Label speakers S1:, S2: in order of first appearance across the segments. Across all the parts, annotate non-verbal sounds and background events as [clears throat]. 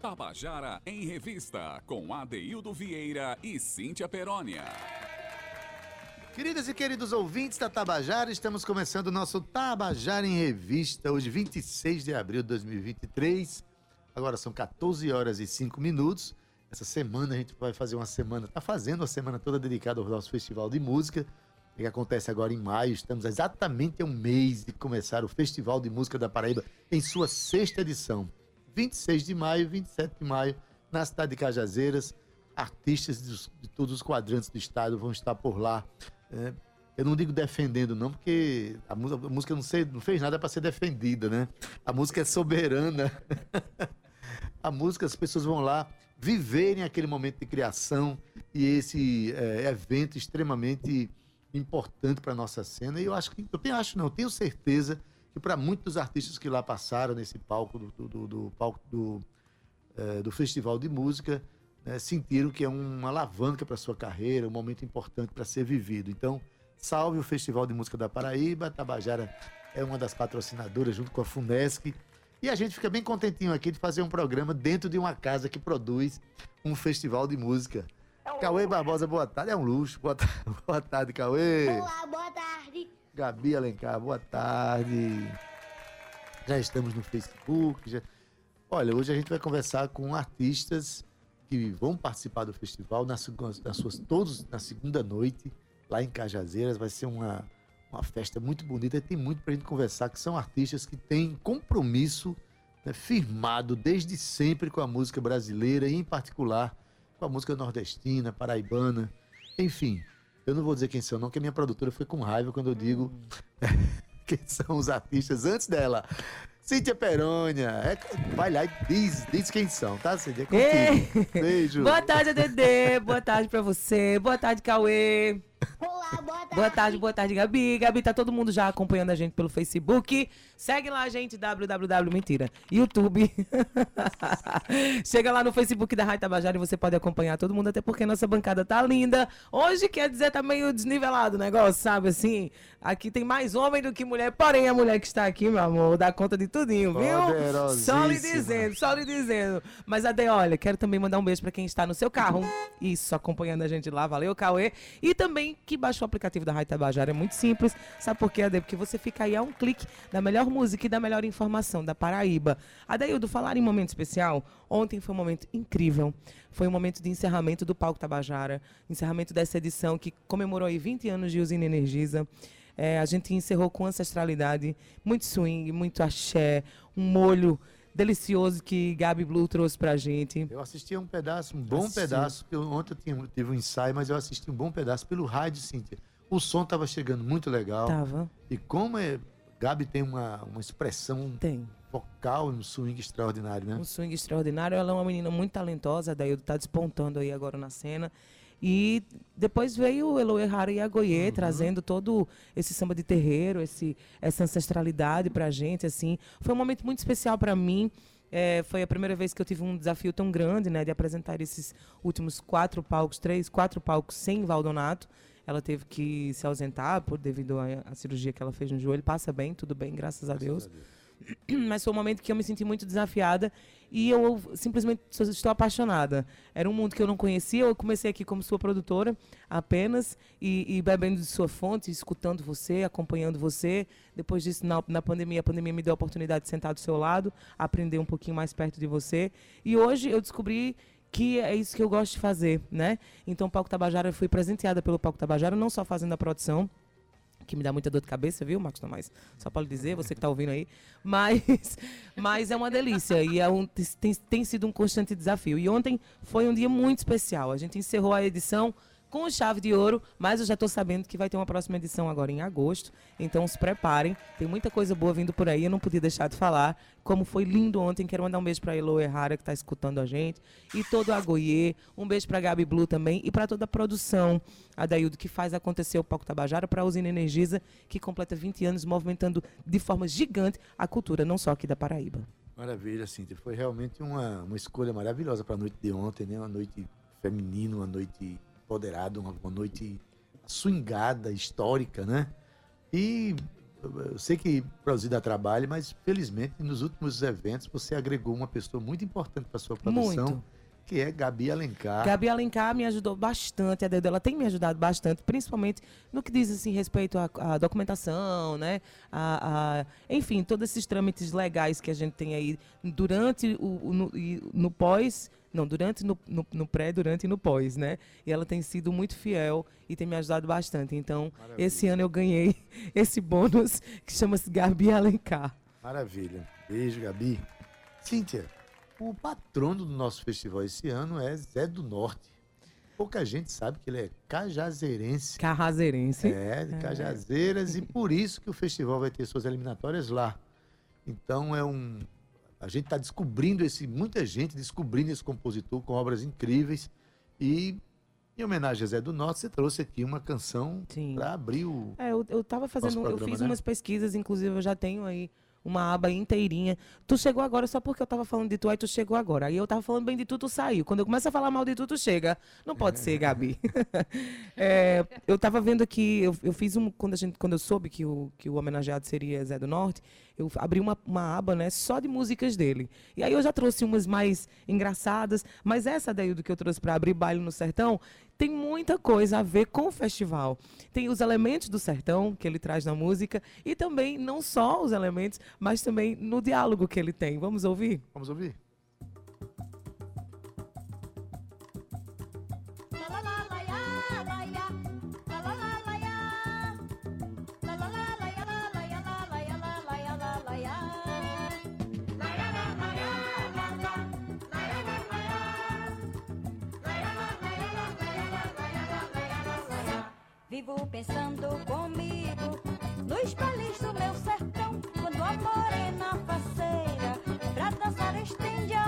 S1: Tabajara em Revista, com Adeildo Vieira e Cíntia Perónia.
S2: Queridas e queridos ouvintes da Tabajara, estamos começando o nosso Tabajara em Revista, hoje 26 de abril de 2023. Agora são 14 horas e 5 minutos. Essa semana a gente vai fazer uma semana, está fazendo uma semana toda dedicada ao nosso Festival de Música, que acontece agora em maio. Estamos exatamente a um mês de começar o Festival de Música da Paraíba em sua sexta edição. 26 de maio, 27 de maio, na cidade de Cajazeiras. Artistas de, de todos os quadrantes do estado vão estar por lá. É, eu não digo defendendo, não, porque a, música, a música não, sei, não fez nada para ser defendida, né? A música é soberana. [laughs] a música, as pessoas vão lá viverem aquele momento de criação e esse é, evento extremamente importante para nossa cena. E eu acho que, eu tenho, acho não, tenho certeza que para muitos artistas que lá passaram nesse palco do, do, do palco do, é, do Festival de Música, né, sentiram que é uma alavanca para sua carreira, um momento importante para ser vivido. Então, salve o Festival de Música da Paraíba, Tabajara é uma das patrocinadoras junto com a Funesc. E a gente fica bem contentinho aqui de fazer um programa dentro de uma casa que produz um festival de música. É um Cauê Barbosa, boa tarde. É um luxo. Boa, tarde, [laughs] boa tarde, Cauê.
S3: Olá, boa.
S2: Gabi Alencar, boa tarde. Já estamos no Facebook. Já... Olha, hoje a gente vai conversar com artistas que vão participar do festival nas, nas suas, todos na segunda noite, lá em Cajazeiras. Vai ser uma, uma festa muito bonita e tem muito para a gente conversar, que são artistas que têm compromisso né, firmado desde sempre com a música brasileira e, em particular, com a música nordestina, paraibana, enfim. Eu não vou dizer quem são, não, que a minha produtora foi com raiva quando eu digo [laughs] quem são os artistas antes dela. Cíntia Perônia, é, vai lá e diz, diz quem são, tá, Cíntia? É contigo. Beijo.
S4: Boa tarde, Dedê. Boa tarde pra você. Boa tarde, Cauê.
S3: Olá, boa tarde.
S4: Boa tarde, boa tarde, Gabi. Gabi, tá todo mundo já acompanhando a gente pelo Facebook. Segue lá, gente, www, mentira, YouTube. [laughs] Chega lá no Facebook da Rádio Tabajara e você pode acompanhar todo mundo, até porque nossa bancada tá linda. Hoje, quer dizer, tá meio desnivelado o negócio, sabe, assim? Aqui tem mais homem do que mulher, porém a mulher que está aqui, meu amor, dá conta de tudinho, viu? Só lhe dizendo, só lhe dizendo. Mas, Ade, olha, quero também mandar um beijo pra quem está no seu carro. Isso, acompanhando a gente lá, valeu, Cauê. E também que baixa o aplicativo da Rádio Tabajara. É muito simples. Sabe por quê, Ade? Porque você fica aí a um clique da melhor música e da melhor informação da Paraíba. Adeildo, falar em momento especial, ontem foi um momento incrível. Foi um momento de encerramento do Palco Tabajara, encerramento dessa edição que comemorou aí 20 anos de Usina Energisa. É, a gente encerrou com ancestralidade, muito swing, muito axé, um molho delicioso que Gabi Blue trouxe pra gente.
S2: Eu assisti um pedaço, um bom assisti. pedaço. Eu, ontem eu tive um ensaio, mas eu assisti um bom pedaço pelo rádio, Cíntia. O som tava chegando muito legal.
S4: Tava.
S2: E como é, Gabi tem uma, uma expressão
S4: tem.
S2: vocal, um swing extraordinário, né?
S4: Um swing extraordinário. Ela é uma menina muito talentosa, daí tá despontando aí agora na cena. E depois veio o Eloy Hara e a Goiê, uhum. trazendo todo esse samba de terreiro, esse, essa ancestralidade pra gente, assim. Foi um momento muito especial para mim. É, foi a primeira vez que eu tive um desafio tão grande, né, de apresentar esses últimos quatro palcos, três, quatro palcos sem Valdonato. Ela teve que se ausentar por devido à cirurgia que ela fez no joelho. Passa bem, tudo bem, graças, graças a Deus. A Deus. [clears throat] mas foi um momento que eu me senti muito desafiada e eu simplesmente estou apaixonada. Era um mundo que eu não conhecia, eu comecei aqui como sua produtora apenas e, e bebendo de sua fonte, escutando você, acompanhando você. Depois disso, na, na pandemia, a pandemia me deu a oportunidade de sentar do seu lado, aprender um pouquinho mais perto de você. E hoje eu descobri que é isso que eu gosto de fazer, né? Então, o Palco Tabajara, eu fui presenteada pelo Palco Tabajara, não só fazendo a produção, que me dá muita dor de cabeça, viu, Marcos Tomás? Só para dizer, você que está ouvindo aí. Mas, [laughs] mas é uma delícia e é um, tem, tem sido um constante desafio. E ontem foi um dia muito especial. A gente encerrou a edição com chave de ouro, mas eu já estou sabendo que vai ter uma próxima edição agora em agosto. Então se preparem, tem muita coisa boa vindo por aí, eu não podia deixar de falar. Como foi lindo ontem, quero mandar um beijo para Elo Errara que está escutando a gente e todo a Goiê, um beijo para Gabi Blue também e para toda a produção, a Daildo que faz acontecer o Palco Tabajara, para a Usina Energisa que completa 20 anos movimentando de forma gigante a cultura, não só aqui da Paraíba.
S2: Maravilha, Cíntia. Foi realmente uma, uma escolha maravilhosa para a noite de ontem, né? Uma noite feminina, uma noite empoderado, uma, uma noite swingada, histórica, né? E eu sei que produzir dá trabalho, mas felizmente nos últimos eventos você agregou uma pessoa muito importante para sua produção,
S4: Muito.
S2: que é Gabi Alencar.
S4: Gabi Alencar me ajudou bastante, a dedo dela tem me ajudado bastante, principalmente no que diz assim respeito à, à documentação, né? A, a- enfim, todos esses trâmites legais que a gente tem aí durante o, o- no, no pós, não, durante, no, no, no pré, durante e no pós, né? E ela tem sido muito fiel e tem me ajudado bastante. Então, esse ano eu ganhei [laughs] esse bônus que chama-se Gabi Alencar.
S2: Maravilha. Beijo, Gabi. Cíntia, o patrono do nosso festival esse ano é Zé do Norte. Pouca gente sabe que ele é cajazeirense.
S4: Carrazeirense.
S2: É, de Cajazeiras, e por isso que o festival vai ter suas eliminatórias lá. Então é um. A gente está descobrindo esse. Muita gente descobrindo esse compositor com obras incríveis. E em homenagem a Zé do Norte, você trouxe aqui uma canção para abrir o.
S4: É, eu, eu tava fazendo,
S2: Nosso
S4: eu
S2: programa,
S4: fiz
S2: né?
S4: umas pesquisas, inclusive eu já tenho aí uma aba inteirinha. Tu chegou agora só porque eu tava falando de tu, aí tu chegou agora. Aí eu tava falando bem de tu, tu saiu. Quando eu começo a falar mal de tu, tu chega. Não pode ser, [laughs] Gabi. [laughs] É, eu tava vendo aqui, eu, eu fiz um. Quando, a gente, quando eu soube que o, que o homenageado seria Zé do Norte, eu abri uma, uma aba, né, só de músicas dele. E aí eu já trouxe umas mais engraçadas, mas essa daí do que eu trouxe para abrir baile no sertão tem muita coisa a ver com o festival. Tem os elementos do sertão que ele traz na música e também não só os elementos, mas também no diálogo que ele tem. Vamos ouvir?
S2: Vamos ouvir?
S5: Vivo pensando comigo nos bailes do meu sertão. Quando a morena faceira pra dançar estende a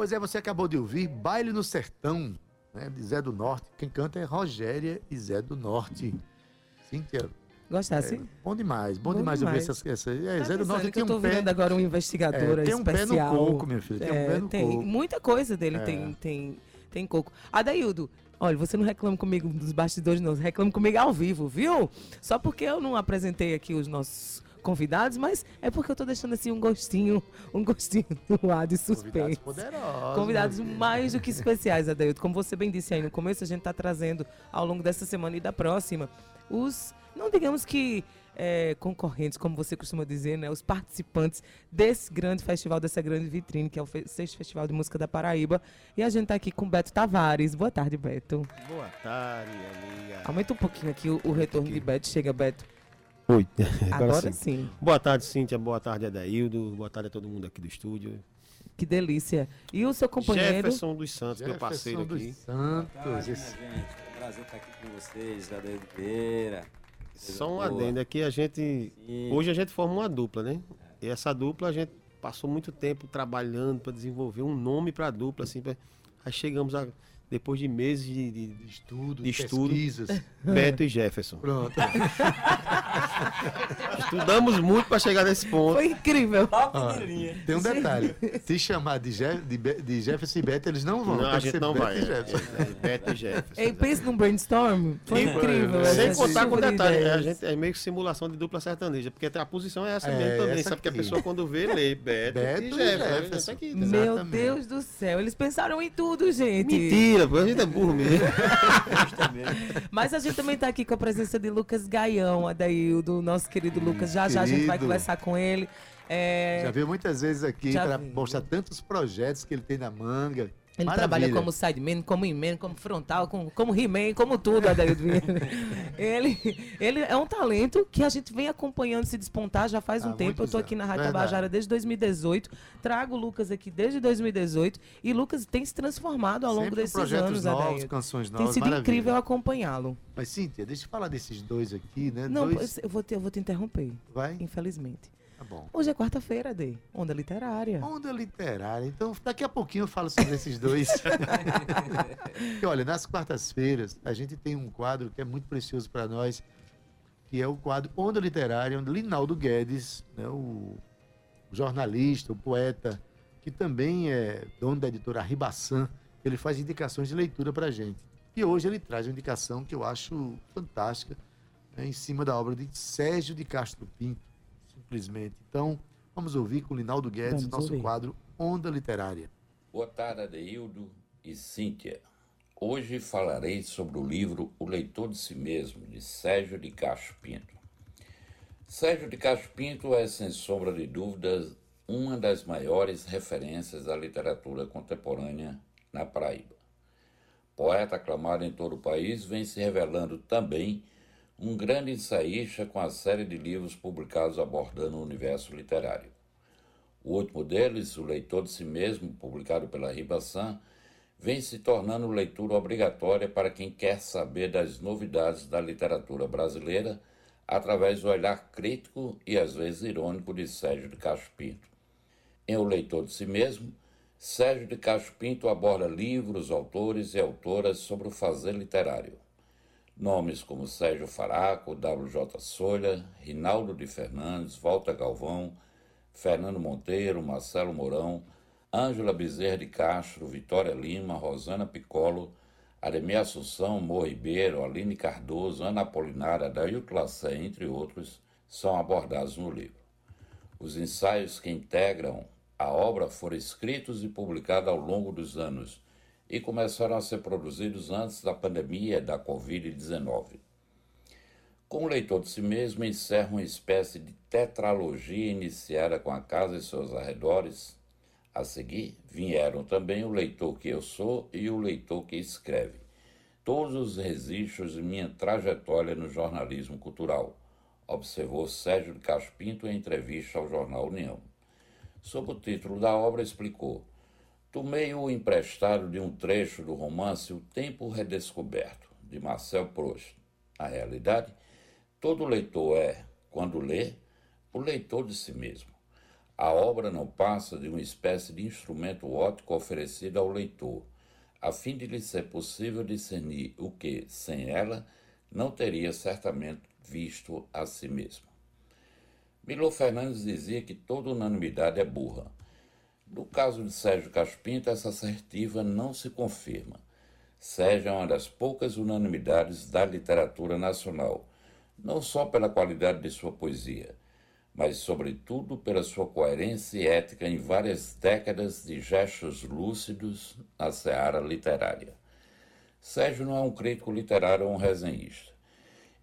S2: Pois é, você acabou de ouvir Baile no Sertão, né, de Zé do Norte. Quem canta é Rogéria e Zé do Norte. Cíntia,
S4: Gostasse?
S2: é, bom demais, bom,
S4: Bom
S2: demais, ouvir essas. Essa, é,
S4: Tá
S2: Zé do Norte tem
S4: eu tô
S2: um pé.
S4: agora uma investigadora
S2: É, tem um pé no coco, minha filha, tem um pé no
S4: tem
S2: coco.
S4: muita coisa dele,
S2: É.
S4: tem, tem, tem coco. Adaildo, olha, você não reclama comigo dos bastidores, não. Você reclama comigo ao vivo, viu? Só porque eu não apresentei aqui os nossos convidados, mas é porque eu tô deixando assim um gostinho, um gostinho [laughs] no ar de
S2: Convidados
S4: suspense.
S2: poderosos.
S4: Convidados
S2: minha filha.
S4: mais do que especiais, Adaildo. Como você bem disse aí no começo, a gente está trazendo ao longo dessa semana e da próxima os, não digamos que é, concorrentes, como você costuma dizer, né, os participantes desse grande festival, dessa grande vitrine, que é o fe Sexto Festival de Música da Paraíba. E a gente está aqui com Beto Tavares. Boa tarde, Beto.
S6: Boa tarde, amiga.
S4: Aumenta um pouquinho aqui o, o retorno de Beto. Chega, Beto.
S6: Oi, [laughs]
S4: Agora,
S6: agora, sim.
S4: sim.
S6: Boa tarde, Cíntia. Boa tarde, Adaildo. Boa tarde a todo mundo aqui do estúdio.
S4: Que delícia. E o seu companheiro?
S6: Jefferson dos Santos, meu parceiro
S2: Jefferson
S6: aqui.
S2: dos Santos.
S7: Minha
S2: esse-
S7: gente, é um prazer estar aqui com vocês, Jadeiro Vieira.
S6: Só um
S7: Boa.
S6: adendo aqui, a gente.
S7: Sim.
S6: Hoje a gente forma uma dupla, né? E essa dupla a gente passou muito tempo trabalhando para desenvolver um nome para a dupla, assim. pra- Aí chegamos a. Depois de meses de, de- de
S2: Estudo,
S6: De estudo.
S2: pesquisas. [laughs]
S6: Beto e Jefferson.
S2: Pronto. [laughs]
S6: Estudamos muito para chegar nesse ponto.
S4: Foi incrível.
S2: Ó, tem um detalhe. Se chamar de, Je de, de Jefferson e Beto, eles não vão.
S6: Não, a
S2: que
S6: gente não
S2: Beto
S6: vai.
S2: e
S6: É,
S2: Jefferson.
S6: é, é, Beto e Jefferson.
S4: Ei, pense num brainstorm. Foi
S6: E-
S4: incrível.
S2: Sem
S6: Sem contar com detalhe, a gente é meio que simulação de dupla sertaneja, porque a posição é essa
S2: É,
S6: mesmo também,
S2: essa
S6: sabe? Que a pessoa quando vê, lê Beto,
S2: Beto
S6: e
S2: e
S6: Jefferson.
S2: Jefferson.
S6: Isso aqui?
S4: Meu. Deus do céu, eles pensaram em tudo, gente.
S6: Mentira, pô, a gente é burro mesmo. [laughs]
S4: Mas a gente também tá aqui com a presença de Lucas Gaião, Adaildo, nosso querido Lucas. Já já a gente vai conversar com ele. É,
S2: Já veio muitas vezes aqui para mostrar tantos projetos que ele tem na manga.
S4: Ele
S2: Maravilha.
S4: trabalha como sideman, como in como frontal, como, como he-man, como tudo, Adaildo [laughs] ele, ele é um talento que a gente vem acompanhando se despontar já faz um
S2: Há
S4: tempo. Eu tô aqui na Rádio. Tabajara
S2: Verdade.
S4: desde 2018. Trago o Lucas aqui desde 2018. E Lucas tem se transformado ao longo
S2: Sempre
S4: desses
S2: projetos
S4: anos,
S2: novos,
S4: Adaildo.
S2: canções
S4: Tem
S2: novas.
S4: sido
S2: maravilha.
S4: incrível acompanhá-lo.
S2: Mas, Cíntia, deixa eu falar desses dois aqui, né?
S4: Não,
S2: dois...
S4: eu vou, te, eu vou te interromper,
S2: Vai?
S4: infelizmente.
S2: Tá bom.
S4: Hoje é quarta-feira, Dê. Onda literária.
S2: Onda literária. Então, daqui a pouquinho eu falo sobre esses dois. [laughs] e olha, nas quartas-feiras, a gente tem um quadro que é muito precioso para nós, que é o quadro Onda Literária, onde Linaldo Guedes, né, o jornalista, o poeta, que também é dono da editora Ribaçã, ele faz indicações de leitura para a gente. E hoje ele traz uma indicação que eu acho fantástica, né, em cima da obra de Sérgio de Castro Pinto, simplesmente. Então, vamos ouvir com Linaldo Guedes,
S4: Vamos
S2: nosso
S4: ouvir.
S2: quadro Onda Literária.
S8: Boa tarde, Adeildo e Cíntia. Hoje falarei sobre o livro O Leitor de Si Mesmo, de Sérgio de Castro Pinto. Sérgio de Castro Pinto é, sem sombra de dúvidas, uma das maiores referências da literatura contemporânea na Paraíba. Poeta aclamado em todo o país, vem se revelando também um grande ensaísta com a série de livros publicados abordando o universo literário. O último deles, O Leitor de Si Mesmo, publicado pela Ribaçã, vem se tornando leitura obrigatória para quem quer saber das novidades da literatura brasileira através do olhar crítico e às vezes irônico de Sérgio de Castro Pinto. Em O Leitor de Si Mesmo, Sérgio de Castro Pinto aborda livros, autores e autoras sobre o fazer literário. Nomes como Sérgio Faraco, W.J. Solha, Rinaldo de Fernandes, Walter Galvão, Fernando Monteiro, Marcelo Mourão, Ângela Bezerra de Castro, Vitória Lima, Rosana Piccolo, Ademir Assunção, Mo Ribeiro, Aline Cardoso, Ana Apolinária, Dailton Lassé, entre outros, são abordados no livro. Os ensaios que integram a obra foram escritos e publicados ao longo dos anos e começaram a ser produzidos antes da pandemia da Covid-19. Com o leitor de si mesmo, encerra uma espécie de tetralogia iniciada com a casa e seus arredores. A seguir, vieram também o leitor que eu sou e o leitor que escreve. Todos os registros de minha trajetória no jornalismo cultural, observou Sérgio de Castro Pinto em entrevista ao jornal União. Sob o título da obra, explicou: Tomei o emprestado de um trecho do romance O Tempo Redescoberto, de Marcel Proust. Na realidade, todo leitor é, quando lê, o leitor de si mesmo. A obra não passa de uma espécie de instrumento óptico oferecido ao leitor, a fim de lhe ser possível discernir o que, sem ela, não teria certamente visto a si mesmo. Milô Fernandes dizia que toda unanimidade é burra. No caso de Sérgio Caspinto, essa assertiva não se confirma. Sérgio é uma das poucas unanimidades da literatura nacional, não só pela qualidade de sua poesia, mas, sobretudo, pela sua coerência ética em várias décadas de gestos lúcidos na seara literária. Sérgio não é um crítico literário ou um resenhista.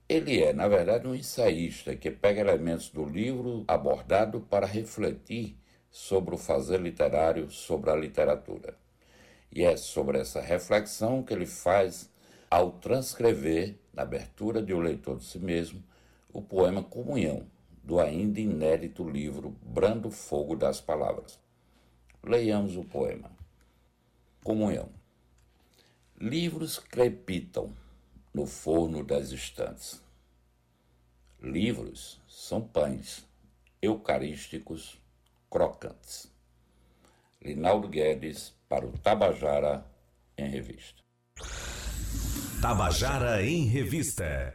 S8: Ele é, na verdade, um ensaísta que pega elementos do livro abordado para refletir sobre o fazer literário, sobre a literatura. E é sobre essa reflexão que ele faz ao transcrever, na abertura de O Leitor de Si Mesmo, o poema Comunhão, do ainda inédito livro Brando Fogo das Palavras. Leiamos o poema. Comunhão. Livros crepitam no forno das estantes. Livros são pães eucarísticos crocantes. Linaldo Guedes para o Tabajara em Revista.
S1: Tabajara em Revista.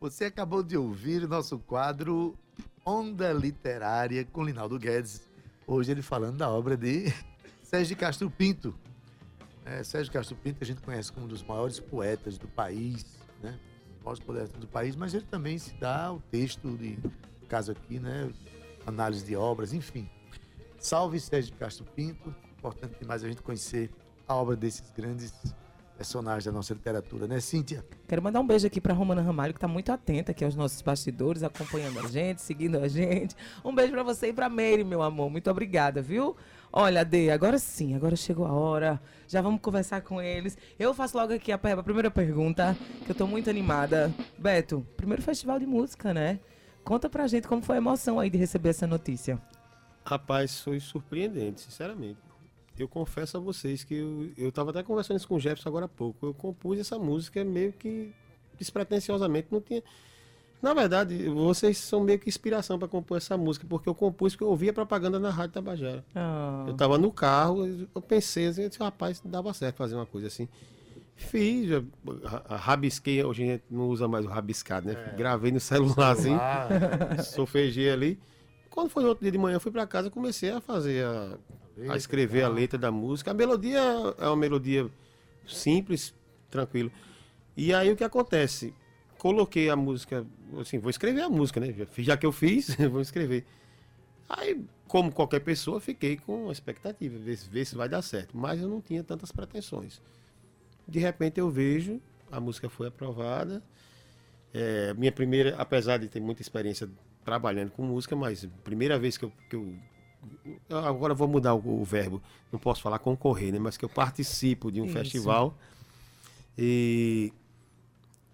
S2: Você acabou de ouvir o nosso quadro Onda Literária com Linaldo Guedes. Hoje ele falando da obra de [laughs] Sérgio Castro Pinto. É, Sérgio Castro Pinto a gente conhece como um dos maiores poetas do país, né? Os maiores poetas do país, mas ele também se dá o texto de, caso aqui, né? Análise de obras, enfim. Salve Sérgio Castro Pinto. Importante demais a gente conhecer a obra desses grandes personagens da nossa literatura, né, Cíntia?
S4: Quero mandar um beijo aqui para Romana Ramalho, que está muito atenta aqui aos nossos bastidores, acompanhando a gente, seguindo a gente. Um beijo para você e para Meire, meu amor. Muito obrigada, viu? Olha, Dê, agora sim, agora chegou a hora. Já vamos conversar com eles. Eu faço logo aqui a, primeira pergunta, que eu tô muito animada. Beto, primeiro festival de música, né? Conta pra gente como foi a emoção aí de receber essa notícia.
S6: Rapaz, foi surpreendente, sinceramente. Eu confesso a vocês que eu, eu tava até conversando isso com o Jefferson agora há pouco. Eu compus essa música meio que despretensiosamente, não tinha. Na verdade, vocês são meio que inspiração para compor essa música, porque eu compus porque eu ouvia propaganda na Rádio Tabajara.
S4: Ah,
S6: Eu tava no carro, eu pensei assim, eu disse, rapaz, dava certo fazer uma coisa assim. Fiz, já, ra- rabisquei, hoje a gente não usa mais o rabiscado, né? Gravei no celularzinho, [laughs] sofejei ali. Quando foi no outro dia de manhã, eu fui para casa e comecei a fazer, a, a escrever a letra da música. A melodia é uma melodia simples, tranquilo. E aí o que acontece? Coloquei a música, assim, vou escrever a música, né? Já, que eu fiz, [laughs] vou escrever. Aí, como qualquer pessoa, fiquei com a expectativa, ver, ver se vai dar certo. Mas eu não tinha tantas pretensões. De repente eu vejo, a música foi aprovada. É, minha primeira, apesar de ter muita experiência trabalhando com música, mas primeira vez que eu. Que eu agora vou mudar o, o verbo, não posso falar concorrer, né? Mas que eu participo de um
S4: Isso.
S6: festival. E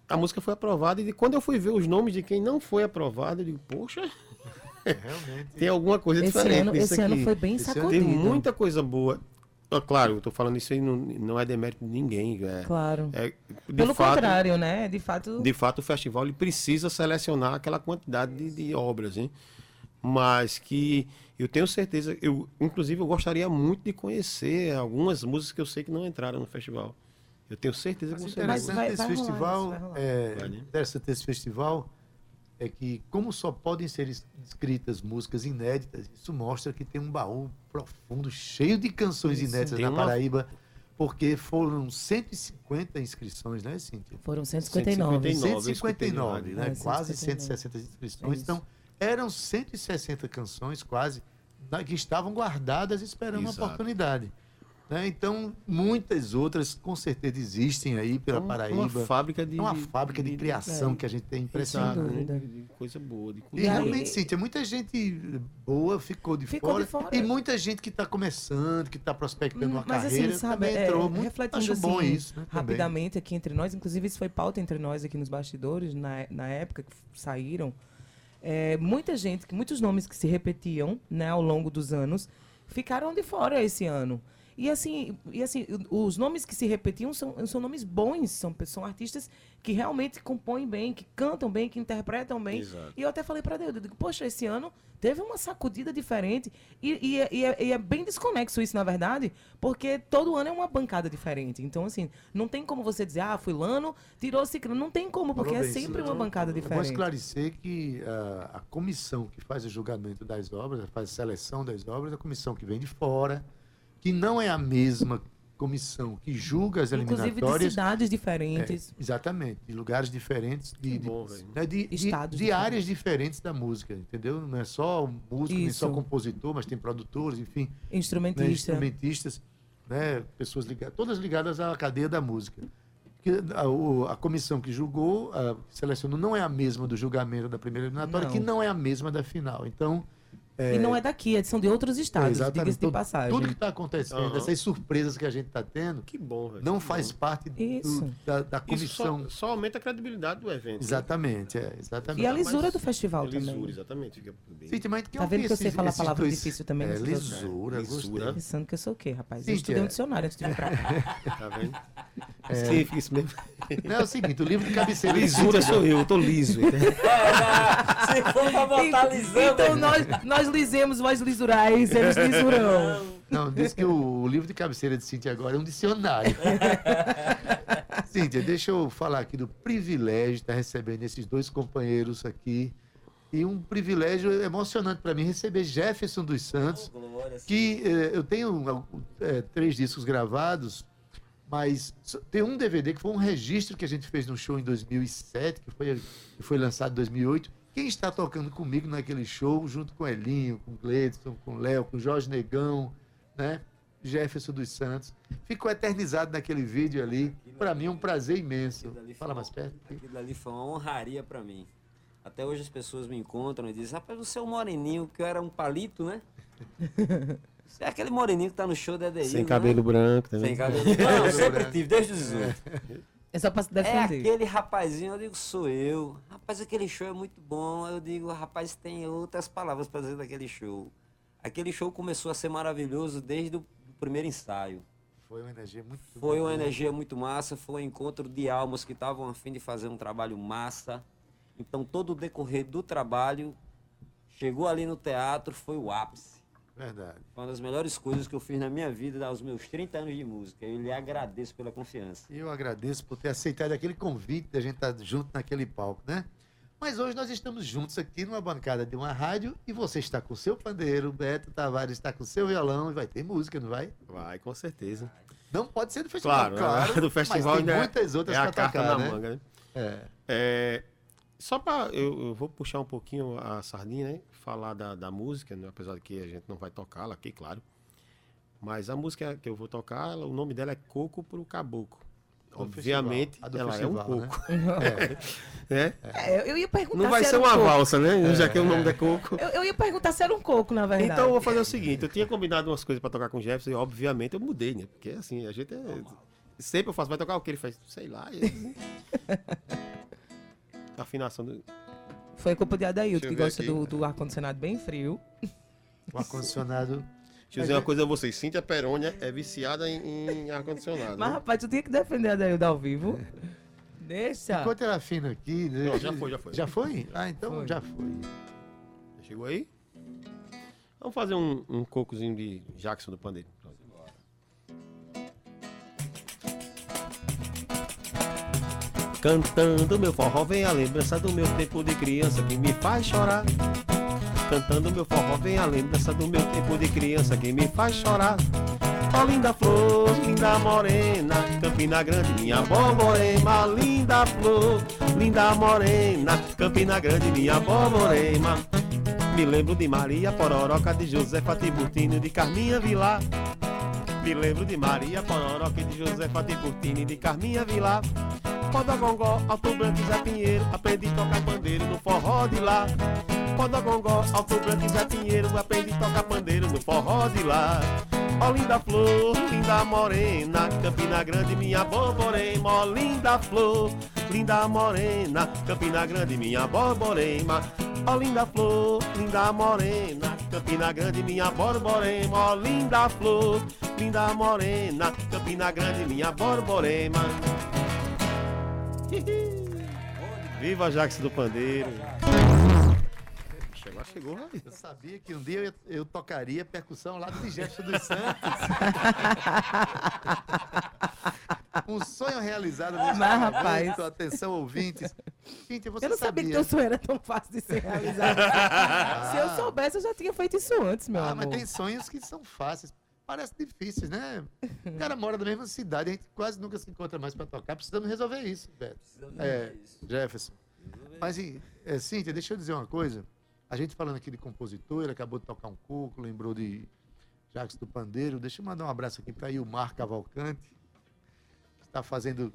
S6: a música foi aprovada. E quando eu fui ver os nomes de quem não foi aprovado, eu digo, poxa,
S2: Realmente. [laughs]
S6: tem alguma coisa
S4: esse
S6: diferente
S4: ano, esse ano
S6: aqui.
S4: foi bem
S2: ano
S4: sacudido.
S6: Tem muita coisa boa. Ah, Claro, eu tô falando isso aí, não, não é demérito de ninguém. É,
S4: Claro.
S6: é, de
S4: Pelo
S6: fato,
S4: contrário, né? De fato.
S6: De fato, o festival ele precisa selecionar aquela quantidade de, de obras, hein? Mas que eu tenho certeza, eu, inclusive eu gostaria muito de conhecer algumas músicas que eu sei que não entraram no festival. Eu tenho certeza que você
S2: interessante
S4: vai-
S2: esse
S4: vai rolar
S2: festival,
S4: vai rolar.
S2: é,
S6: Vai, né?
S2: interessante esse festival é que como só podem ser es- escritas músicas inéditas, isso mostra que tem um baú profundo, cheio de canções
S4: Isso.
S2: inéditas na
S6: uma-
S2: Paraíba, porque foram 150 inscrições, né, Cíntia?
S4: Foram 159.
S6: 159. eu escutei
S2: 159,
S6: no
S2: né?
S4: rádio. É,
S2: quase
S4: 159.
S2: 160
S4: É
S2: inscrições.
S4: isso.
S2: então, eram 160 canções quase que estavam guardadas esperando uma
S6: Exato.
S2: oportunidade. Né? Então, muitas outras com certeza existem aí pela
S6: É uma,
S2: Paraíba.
S6: uma fábrica de.
S2: É uma fábrica de criação
S4: é.
S2: que a gente tem
S6: Exato,
S2: impressionante.
S6: de, de coisa boa. De
S2: E
S6: cultura.
S2: realmente, Cíntia, muita gente boa ficou de,
S4: Ficou
S2: fora,
S4: de fora.
S2: E muita gente que está começando, que está prospectando
S4: Hum,
S2: uma
S4: Mas
S2: carreira,
S4: assim, sabe,
S2: também
S4: é,
S2: entrou. Muito,
S4: refletindo
S2: acho bom
S4: assim,
S2: isso, né? também.
S4: rapidamente aqui entre nós, inclusive isso foi pauta entre nós aqui nos bastidores, na, na época que saíram, é, muita gente, muitos nomes que se repetiam né, ao longo dos anos, ficaram de fora esse ano. E assim, e assim, os nomes que se repetiam são, são nomes bons, são, são artistas que realmente compõem bem, que cantam bem, que interpretam bem.
S6: Exato.
S4: E eu até falei para Deus, eu digo, poxa, esse ano teve uma sacudida diferente. E, e é- e é, e é bem desconexo isso, na verdade, porque todo ano é uma bancada diferente. Então, assim, não tem como você dizer, ah, fulano tirou ciclano. Não tem como, porque é
S2: bem,
S4: sempre
S2: Cíntia.
S4: uma bancada
S2: É bom
S4: diferente.
S2: esclarecer que ah, a comissão que faz o julgamento das obras, faz a seleção das obras, é a comissão que vem de fora, que não é a mesma comissão que julga as
S4: Inclusive de
S2: eliminatórias.
S4: cidades diferentes.
S2: É, exatamente, de lugares diferentes, de, de-
S6: bom,
S2: né, de, de-
S4: Estados
S2: de áreas diferentes da música, entendeu? Não é só músico, nem
S4: Isso.
S2: só compositor, mas tem produtores, enfim, né,
S4: Instrumentista.
S2: instrumentistas, né, pessoas ligadas, todas ligadas à cadeia da música. Que a, o- a comissão que julgou, a, selecionou, não é a mesma do julgamento da primeira eliminatória,
S4: Não.
S2: que não é a mesma da final. Então,
S4: E não é daqui, é- são de outros estados, diga-se de
S2: Tudo-
S4: passagem.
S2: Tudo que está acontecendo,
S6: Aham.
S2: essas surpresas que a gente está tendo,
S6: Que bom, velho.
S2: não
S6: que
S2: faz
S6: bom.
S2: parte do-
S4: Isso.
S2: da, da
S6: Isso só,
S2: comissão.
S6: só aumenta a credibilidade do evento. né?
S2: Exatamente, é, exatamente.
S4: E a lisura
S6: Mas-
S4: do festival
S6: Lisura,
S4: também.
S6: exatamente. Fica bem.
S2: Mas quem
S4: Tá vendo que eu sei falar palavra
S2: dois-
S4: difícil também
S2: É, lisura,
S6: Lisura.
S2: gostei.
S4: Pensando que eu sou o quê, rapaz?
S2: Sim,
S4: eu estudei
S2: tia.
S4: um dicionário antes de vir pra cá. [laughs]
S6: Tá vendo?
S2: É.
S6: Significa isso mesmo.
S2: Não, é o seguinte, o livro de cabeceira...
S6: Lisura sou eu, eu tô liso. [laughs] [laughs]
S7: Se for pra botar lisão,
S4: Então nós, nós lisemos, vós lisurais, eles lisurão.
S2: Não, diz que o, o livro de cabeceira de Cíntia agora é um dicionário. [laughs] Cíntia, deixa eu falar aqui do privilégio de estar recebendo esses dois companheiros aqui. E um privilégio emocionante para mim receber Jefferson dos Santos,
S7: Glória,
S2: que eh, eu tenho eh, três discos gravados, mas tem um DVD que foi um registro que a gente fez no show em 2007, que foi, que foi lançado em 2008. Quem está tocando comigo naquele show, junto com Elinho, com Gleidson, com Léo, com Jorge Negão, né? Jefferson dos Santos. Ficou eternizado naquele vídeo ali. Para mim é um prazer imenso. Fala mais perto.
S7: Aquilo ali foi uma honraria pra mim. Até hoje as pessoas me encontram e dizem, rapaz, você é um moreninho, que eu era um palito, né? Você [laughs] é aquele moreninho que tá no show da EDI,
S6: Sem cabelo branco também.
S7: Sem cabelo. Não, eu sempre tive, desde os 18. [laughs]
S4: É só pra se
S7: É
S4: defender.
S7: aquele rapazinho, eu digo, sou eu. Rapaz, aquele show é muito bom. Eu digo, rapaz, tem outras palavras pra dizer daquele show. Aquele show começou a ser maravilhoso desde o primeiro ensaio.
S2: Foi uma energia muito
S7: Foi uma
S2: boa.
S7: energia muito massa, foi um encontro de almas que estavam a fim de fazer um trabalho massa. Então todo o decorrer do trabalho chegou ali no teatro, foi o ápice.
S2: Verdade.
S7: Foi uma das melhores coisas que eu fiz na minha vida aos meus 30 anos de música. Eu lhe agradeço pela confiança.
S2: Eu agradeço por ter aceitado aquele convite da gente estar junto naquele palco, né? Mas hoje nós estamos juntos aqui numa bancada de uma rádio e você está com o seu pandeiro, Beto Tavares está com o seu violão e vai ter música, não vai?
S6: Vai, com certeza.
S2: Não pode ser do festival,
S6: Claro,
S2: claro. [laughs]
S6: do festival
S2: mas tem
S6: é-
S2: muitas outras
S6: é a
S2: para
S6: carta
S2: tocar,
S6: na
S2: né?
S6: manga, né?
S2: É.
S6: É, só para eu, eu vou puxar um pouquinho a sardinha, né? Falar da, da música, né? apesar de que a gente não vai tocá-la aqui, claro. Mas a música que eu vou tocar, ela- o nome dela é Coco pro Caboclo.
S2: Do
S6: Obviamente,
S2: festival.
S6: Ela é um
S2: festival, né?
S6: coco. né? [laughs]
S4: É, [laughs] eu ia perguntar
S6: Não vai
S4: se
S6: ser
S4: um
S6: uma
S4: coco.
S6: valsa, né? Já que o nome é coco.
S4: Eu, eu ia perguntar se era um coco, na verdade.
S6: Então eu vou fazer o seguinte, eu tinha combinado umas coisas pra tocar com o Jefferson e obviamente eu mudei, né? Porque assim, a gente é... Sempre eu faço, vai tocar o que ele faz? Sei lá. e- [laughs] Afinação do...
S4: Foi culpa de Adailto, que gosta
S6: aqui.
S4: do, do ar-condicionado bem frio.
S2: O ar-condicionado.
S6: Deixa eu dizer uma coisa a vocês, Cíntia Perônia é viciada em, em ar-condicionado.
S4: Mas,
S6: né?
S4: rapaz, tu tinha que defender a Adaildo ao vivo. Deixa.
S2: Enquanto ela afina aqui. né?
S6: Não, já foi, já foi.
S2: Já foi? Ah, então
S4: Foi.
S2: já foi.
S6: Chegou aí? Vamos fazer um, um cocozinho de Jackson do Pandeiro. Cantando meu forró vem a lembrança do meu tempo de criança que me faz chorar. Cantando meu forró vem a lembrança do meu tempo de criança que me faz chorar. Ó linda flor, linda morena, Campina Grande, minha borborema, linda flor, linda morena, Campina Grande, minha borborema. Me lembro de Maria Pororoca, de Josefa Tiburtino, de Carminha Vilar. Me lembro de Maria Pororoca, de Josefa Tiburtino, de Carminha Vilar. Podogongó, Alto Branco e Zé Pinheiro, aprendi a tocar pandeiro no forró de lá. Podogongó, Alto Branco e Zé Pinheiro, aprendi a tocar pandeiro no forró de lá. Ó linda flor, linda morena, Campina Grande, minha borborema. Ó linda flor, linda morena, Campina Grande, minha borborema. Ó linda flor, linda morena, Campina Grande, minha borborema. Ó linda flor, linda morena, Campina Grande, minha borborema. Viva Jax do Pandeiro. Chegou, chegou, aí.
S2: Eu sabia que um dia eu, eu tocaria percussão lá do Jefferson dos Santos. [laughs] um sonho realizado neste
S4: Mas,
S2: momento.
S4: rapaz.
S2: Atenção, ouvintes. Gente, você
S4: Eu não sabia que
S2: sabia.
S4: teu sonho era tão fácil de ser realizado. [laughs] Se eu soubesse, eu já tinha feito isso antes, meu
S2: Ah,
S4: amor.
S2: mas tem sonhos que são fáceis. Parecem difíceis, né? O cara mora na mesma cidade, a gente quase nunca se encontra mais para tocar. Precisamos resolver isso, Beto. É, Jefferson. Mas, é, Cíntia, deixa eu dizer uma coisa. A gente falando aqui de compositor, ele acabou de tocar um coco, lembrou de Jacques do Pandeiro. Deixa eu mandar um abraço aqui para Ilmar Cavalcante, que está fazendo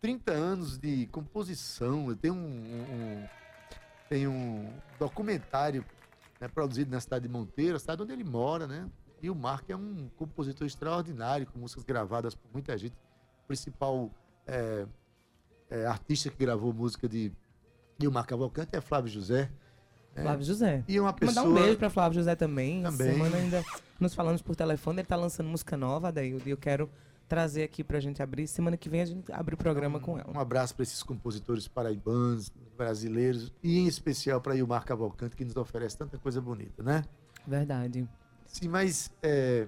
S2: 30 anos de composição. Tem um, um- tem um documentário é produzido na cidade de Monteiro, a cidade onde ele mora, né? E o Marco é um compositor extraordinário, com músicas gravadas por muita gente. O principal é, é, artista que gravou música de Gilmar Cavalcante é Flávio José. né?
S4: Flávio José.
S2: E uma pessoa...
S4: Mandar um beijo pra Flávio José também.
S2: Também.
S4: Semana ainda nos falamos por telefone, ele tá lançando música nova, daí eu quero trazer aqui pra gente abrir. Semana que vem a gente abre o programa com ela.
S2: Um abraço para esses compositores paraibanos, brasileiros, e em especial para Gilmar Cavalcante, que nos oferece tanta coisa bonita, né?
S4: Verdade.
S2: Sim, mas é,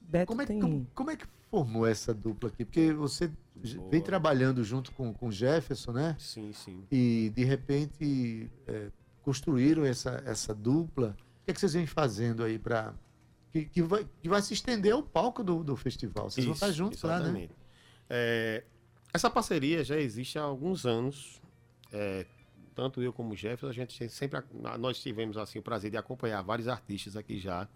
S4: Beto
S2: como, é, que-
S4: tem.
S2: como, como é que formou essa dupla aqui? Porque você j- vem trabalhando junto com com o Jefferson, né?
S6: Sim, sim.
S2: E de repente é, construíram essa, essa dupla. O que, é que vocês vêm fazendo aí para. Que, que, vai, que vai se estender ao palco do, do festival. Vocês vão estar
S6: Isso,
S2: juntos lá, né?
S6: exatamente. É, essa parceria já existe há alguns anos. É, tanto eu como o Jefferson, a gente sempre nós tivemos assim o prazer de acompanhar vários artistas aqui já.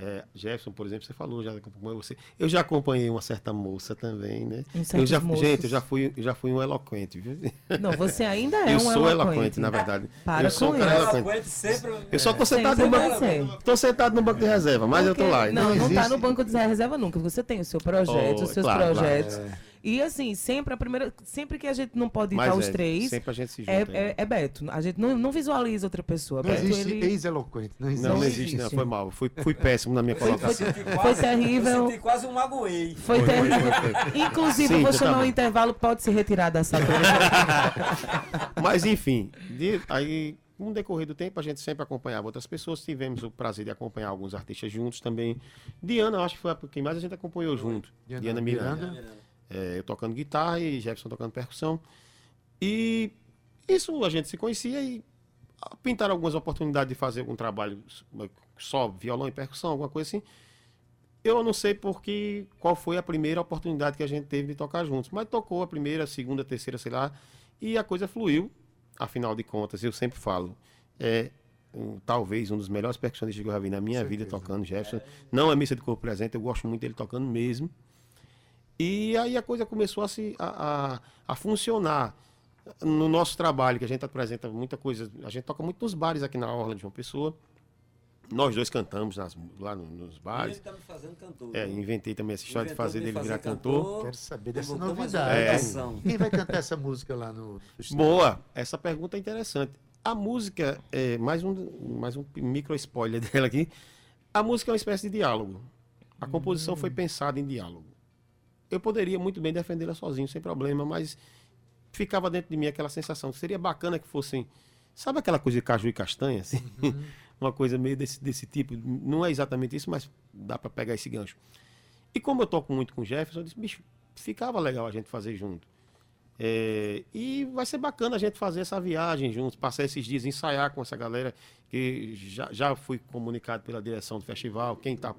S6: É, Jefferson, por exemplo, você falou, já acompanhou você. Eu já acompanhei uma certa moça também, né? Eu já,
S4: moços.
S6: gente, eu já fui, eu já fui um eloquente, viu?
S4: Não, você ainda [laughs] é
S6: eu
S4: um
S6: sou
S4: eloquente.
S6: eloquente, na verdade.
S4: Para
S6: eu sou um cara eloquente.
S7: sempre.
S6: Eu só tô sentado no banco. Tô sentado no banco de reserva, mas eu tô
S4: Porque-
S6: lá.
S4: Não,
S2: Não
S4: não, tá no banco de reserva nunca. Você tem o seu projeto,
S6: Oh,
S4: os seus
S6: claro, claro.
S4: projetos. E assim, sempre a primeira. Sempre que a gente não pode estar os
S6: é,
S4: três,
S6: Sempre a gente se
S4: é,
S6: junta.
S4: é, é Beto. A gente não, não visualiza outra pessoa.
S2: Não
S4: Beto,
S2: existe
S4: ele
S2: ex-eloquente. Não existe.
S6: Não, não existe, não. Foi mal. Fui, fui péssimo na minha colocação.
S4: Foi terrível.
S7: Eu senti quase um magoei.
S4: Foi
S6: Foi, foi,
S4: terrível.
S6: foi, foi.
S4: Inclusive,
S6: Sim,
S4: vou
S6: você tá
S4: chamar o intervalo, pode se retirar dessa [laughs]
S6: Mas enfim, de- aí com o decorrer do tempo a gente sempre acompanhava outras pessoas, tivemos o prazer de acompanhar alguns artistas juntos também. Diana, eu acho que foi a quem mais a gente acompanhou junto.
S2: Diana
S6: Diana, Miranda.
S2: Miranda.
S6: É, eu tocando guitarra e Jefferson tocando percussão. E isso a gente se conhecia e pintaram algumas oportunidades de fazer algum trabalho só violão e percussão, alguma coisa assim. Eu não sei porque qual foi a primeira oportunidade que a gente teve de tocar juntos, mas tocou a primeira, a segunda, a terceira, sei lá, e a coisa fluiu. Afinal de contas, eu sempre falo, é um- talvez um dos melhores percussionistas que eu já vi na minha vida tocando, Jefferson. Não é missa de corpo presente, eu gosto muito dele tocando mesmo. E aí a coisa começou a, se, a, a, a funcionar no nosso trabalho, que a gente apresenta muita coisa. A gente toca muito nos bares aqui na Orla de João Pessoa. Nós dois cantamos nas- lá no- nos
S7: Ele
S6: bares.
S7: tá me fazendo cantor.
S6: É, inventei também essa história de fazer dele
S7: fazer
S6: virar cantor.
S2: Quero saber dessa novidade.
S6: É.
S2: Quem vai cantar essa música lá no?
S6: Boa, essa pergunta é interessante. A música, é, mais um, mais um micro spoiler [laughs] dela aqui. A música é uma espécie de diálogo. A composição foi pensada em diálogo. Eu poderia muito bem defendê-la sozinho, sem problema, mas ficava dentro de mim aquela sensação. Seria bacana que fossem. Sabe aquela coisa de caju e castanha? Assim? [laughs] Uma coisa meio desse, desse tipo. Não é exatamente isso, mas dá para pegar esse gancho. E como eu toco muito com o Jefferson, eu disse, bicho, ficava legal a gente fazer junto. É, e vai ser bacana a gente fazer essa viagem juntos, passar esses dias, ensaiar com essa galera que já, já fui comunicado pela direção do festival, quem está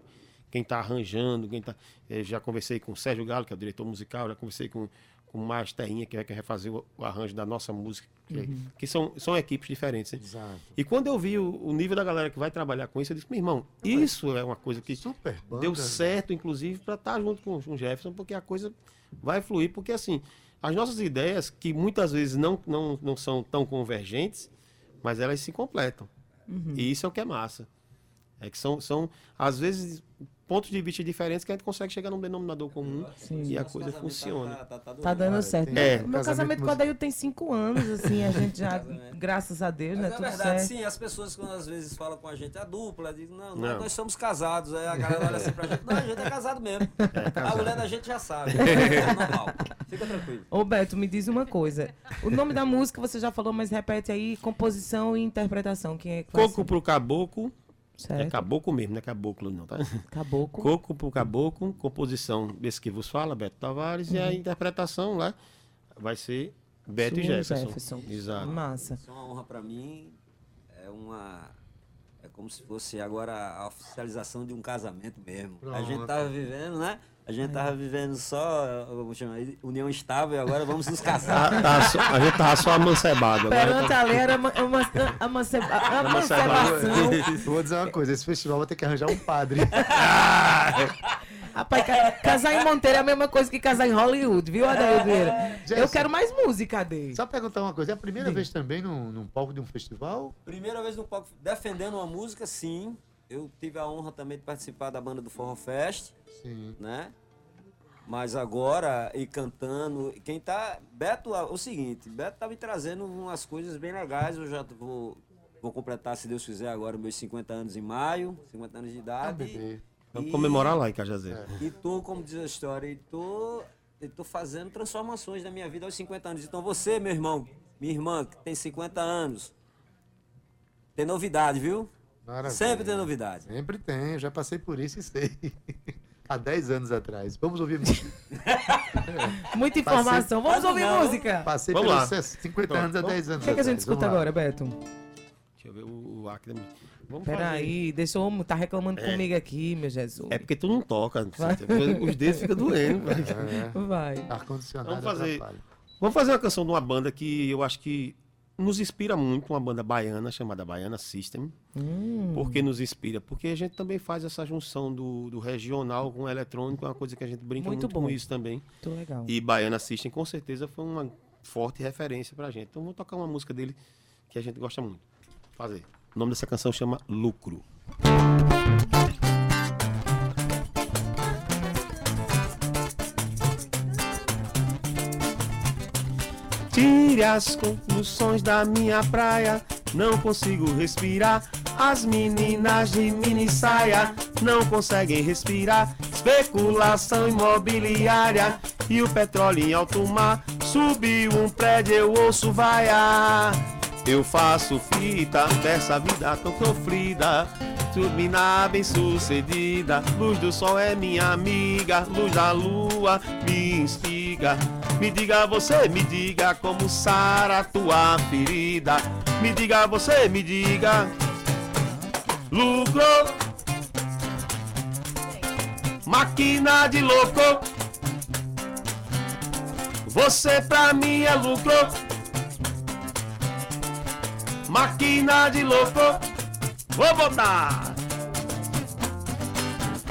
S6: quem tá arranjando, quem tá, eh, já conversei com o Sérgio Galo, que é o diretor musical, já conversei com, com o Márcio Terrinha, que vai querer fazer o, o arranjo da nossa música, que, que são, são equipes diferentes. né?
S2: Exato.
S6: E quando eu vi o, o nível da galera que vai trabalhar com isso, eu disse, meu irmão, isso é uma coisa que
S2: Super banda.
S6: deu certo, inclusive, para estar junto com, com o Jefferson, porque a coisa vai fluir, porque assim, as nossas ideias, que muitas vezes não, não, não são tão convergentes, mas elas se completam. E isso é o que é massa. É que são, são, às vezes, pontos de vista diferentes que a gente consegue chegar num denominador comum e a
S7: Nosso
S6: coisa
S7: casamento
S6: funciona.
S7: Tá, tá, tá,
S4: Tá dando certo.
S2: tem-
S6: É.
S4: O meu casamento com a Dail tem cinco anos, assim, a gente já, graças a Deus, né?
S7: Mas é
S4: Tudo
S7: verdade,
S4: certo.
S7: sim, as pessoas quando às vezes falam com a gente, a dupla, dizem, não, não,
S6: Não.
S7: nós somos casados. Aí a galera olha assim pra gente, não, a gente é casado mesmo. A mulher da gente já sabe. [laughs] É normal. Fica tranquilo.
S4: Ô Beto, me diz uma coisa. O nome da música você já falou, mas repete aí, composição e interpretação. Quem é que?
S6: Coco pro caboclo, é
S4: Certo.
S6: caboclo mesmo, não é caboclo não, tá?
S4: Caboclo.
S6: Coco pro caboclo, composição desse que vos fala, Beto Tavares, e a interpretação lá vai ser Beto e
S4: Sua,
S6: Jefferson.
S4: Jefferson.
S6: Exato.
S4: Massa.
S7: Isso é uma honra pra mim. É uma. É como se fosse agora a oficialização de um casamento mesmo. A gente
S2: Pronto.
S7: tava vivendo, né? A gente tava vivendo só, chamar, união estável e agora vamos nos casar.
S6: Tá- tá só- a gente tava só amancebado. agora
S4: Perante
S6: tá-
S4: a lei era amancebação.
S2: Vou dizer uma coisa, esse festival vai ter que arranjar um padre. [laughs]
S4: Rapaz, ca- casar em Monteiro é a mesma coisa que casar em Hollywood, viu, Adair Vieira? Eu quero mais música dele.
S2: Só perguntar uma coisa, é a primeira vez também num, num palco de um festival?
S7: Primeira vez no palco defendendo uma música, sim. Eu tive a honra também de participar da banda do Forró Fest,
S2: Sim.
S7: né? Mas agora, e cantando, quem tá. Beto, é o seguinte, Beto tá me trazendo umas coisas bem legais. Eu já vou, vou completar, se Deus quiser, agora meus 50 anos em maio, 50 anos de
S2: Ah,
S7: idade.
S2: bebê.
S6: Vamos comemorar lá em Cajazeiras.
S7: E tô, como diz a história, e tô, e tô fazendo transformações na minha vida aos 50 anos. Então você, meu irmão, minha irmã, que tem 50 anos, tem novidade, viu?
S2: Maravilha.
S7: Sempre tem novidade.
S2: Sempre tem, eu já passei por isso e sei. [laughs] Há 10 anos atrás. Vamos ouvir música. [laughs]
S4: Muita informação. Vamos ouvir
S7: Não.
S4: música.
S2: Passei
S6: Vamos
S2: pelos
S6: lá.
S2: 50 anos a 10 anos
S4: O que, é que a gente escuta agora, Beto?
S6: Deixa eu ver o, o Acre. Vamos fazer.
S4: Peraí, deixa eu... Tá reclamando comigo aqui, meu Jesus.
S6: É porque tu não toca. Os dedos ficam doendo.
S2: É,
S4: Vai.
S2: ar-condicionado
S6: Vamos fazer-
S2: atrapalha.
S6: Vamos fazer uma canção de uma banda que eu acho que nos inspira muito, uma banda baiana chamada Baiana System.
S4: Hum.
S6: Por que nos inspira? Porque a gente também faz essa junção do, do regional com o eletrônico, é uma coisa que a gente brinca
S4: Muito
S6: muito, com isso também.
S4: Muito legal.
S6: E Baiana System com certeza foi uma forte referência pra gente. Então vamos tocar uma música dele que a gente gosta muito. Fazer. O nome dessa canção chama Lucro. As conclusões da minha praia. Não consigo respirar. As meninas de mini saia não conseguem respirar. Especulação imobiliária e o petróleo em alto mar. Subiu um prédio, eu ouço vaiar. Eu faço fita dessa vida tão sofrida. Turbina bem sucedida. Luz do sol é minha amiga. Luz da lua me instiga. Me diga você, me diga como sara tua ferida. Me diga você, me diga. Lucro. Máquina de louco. Você pra mim é lucro. Máquina de louco. Vou botar.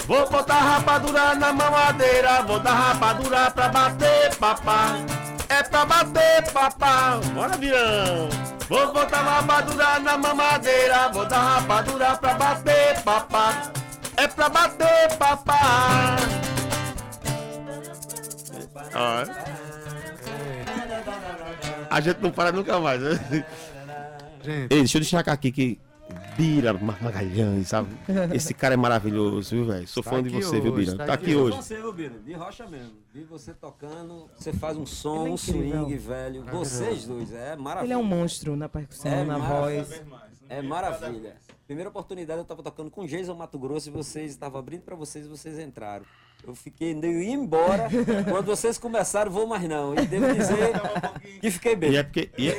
S6: Vou botar rapadura na mamadeira. Vou dar rapadura pra bater, papá. É pra bater, papá. Bora, virão. Vou botar rapadura na mamadeira. Vou dar rapadura pra bater, papá. É pra bater, papá. Ó. A gente não para nunca mais. né?
S2: Gente,
S6: Ei, deixa eu destacar aqui que Bira Magalhães, sabe? [laughs] Esse cara é maravilhoso, viu, velho? Sou
S2: Tá
S6: fã de você, viu,
S2: hoje,
S6: Bira?
S2: tá
S6: Tá
S2: aqui
S6: aqui hoje.
S7: Você, viu, Bira? De rocha mesmo. Vi você tocando, você faz um som,
S4: Ele é
S7: um swing, velho. Vocês dois, é maravilha.
S4: Ele é um monstro na percussão,
S7: É
S4: na
S7: maravilha.
S4: voz.
S7: É maravilha. Primeira oportunidade eu tava tocando com Jason Mato Grosso e vocês estavam abrindo pra vocês e vocês entraram. Eu fiquei eu ia embora. Quando vocês começaram, vou mais não. E devo dizer que fiquei bem.
S6: E é porque. E, é-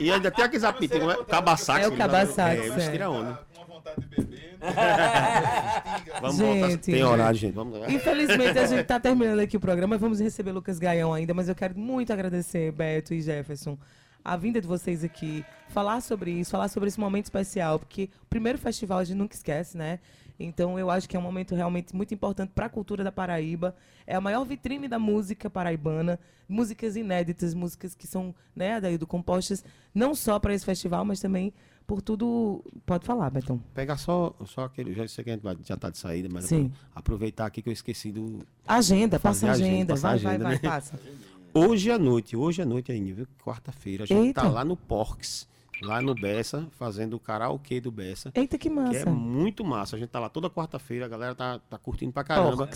S6: e ainda tem aqueles apitos, como é? Cabaçax.
S4: É o cabaçax,
S6: É,
S4: é.
S6: eles tiram onda.
S9: Uma vontade de beber. né?
S6: Vamos
S4: Gente,
S6: voltar. Tem horário, gente. Vamos lá.
S4: Infelizmente a gente tá terminando aqui o programa, vamos receber Lucas Gaião ainda, mas eu quero muito agradecer Beto e Jefferson a vinda de vocês aqui, falar sobre isso, falar sobre esse momento especial, porque o primeiro festival a gente nunca esquece, né? Então eu acho que é um momento realmente muito importante para a cultura da Paraíba. É a maior vitrine da música paraibana, músicas inéditas, músicas que são, né, Adaildo, compostas não só para esse festival, mas também por tudo. Pode falar, Betão.
S6: Pegar só, só aquele. Já sei que a gente vai- já tá de saída, mas
S4: Sim.
S6: aproveitar aqui que eu esqueci do.
S4: Agenda, passa a
S6: agenda,
S4: agenda, vai,
S6: a
S4: vai,
S6: agenda,
S4: vai,
S6: né?
S4: passa.
S6: Hoje à noite, hoje à noite ainda, viu? Quarta-feira, a gente
S4: Eita.
S6: tá lá no Porks, lá no Bessa, fazendo o karaokê do Bessa.
S4: Eita, que
S6: Que
S4: massa.
S6: é muito massa. A gente tá lá toda quarta-feira, a galera tá, tá curtindo pra caramba.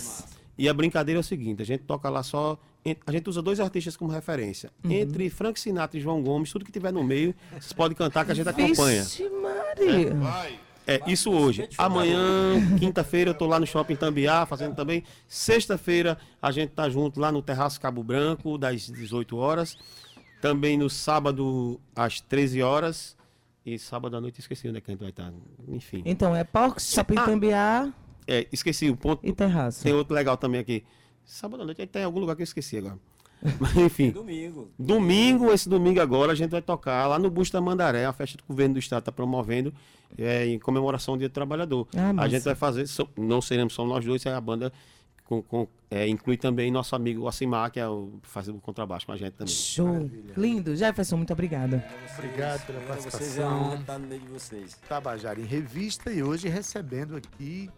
S6: E a brincadeira é o seguinte: a gente toca lá só. A gente usa dois artistas como referência.
S4: Uhum.
S6: Entre Frank Sinatra e João Gomes, tudo que tiver no meio, vocês podem cantar que a gente acompanha.
S4: Vixe, Maria.
S9: Vai.
S6: É, isso hoje. Amanhã, quinta-feira, eu tô lá no Shopping Tambiá, fazendo também. Sexta-feira, a gente tá junto lá no Terraço Cabo Branco, das 18 horas. Também no sábado, às 13 horas. E sábado à noite, esqueci onde é que a gente vai estar. Enfim.
S4: Então, é Porks, Shopping
S6: Ah. É, esqueci o ponto.
S4: e Terraço.
S6: Tem outro legal também aqui. Sábado à noite, tem algum lugar que eu esqueci agora. [laughs] Mas, enfim,
S7: Domingo.
S6: domingo, esse domingo agora, a gente vai tocar lá no Busto da Mandaré, a festa que o governo do estado está promovendo é, em comemoração ao Dia do Trabalhador.
S4: Ah,
S6: a gente vai fazer, não seremos só nós dois, é a banda com, com- é, inclui também nosso amigo Asimar, que é o faz o contrabaixo com a gente também.
S4: Show. Lindo. Jefferson, muito obrigada.
S2: Obrigado pela
S7: vocês é
S2: participação.
S7: estar no meio de vocês.
S2: Tabajara em Revista e hoje recebendo aqui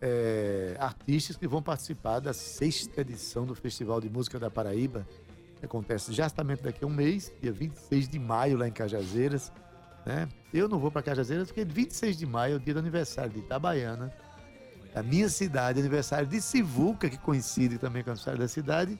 S2: é, artistas que vão participar da sexta edição do Festival de Música da Paraíba, que acontece justamente daqui a um mês, dia 26 de maio, lá em Cajazeiras. Né? Eu não vou para Cajazeiras porque 26 de maio é o dia do aniversário de Itabaiana, da minha cidade, aniversário de Sivuca, que coincide também com o aniversário da cidade,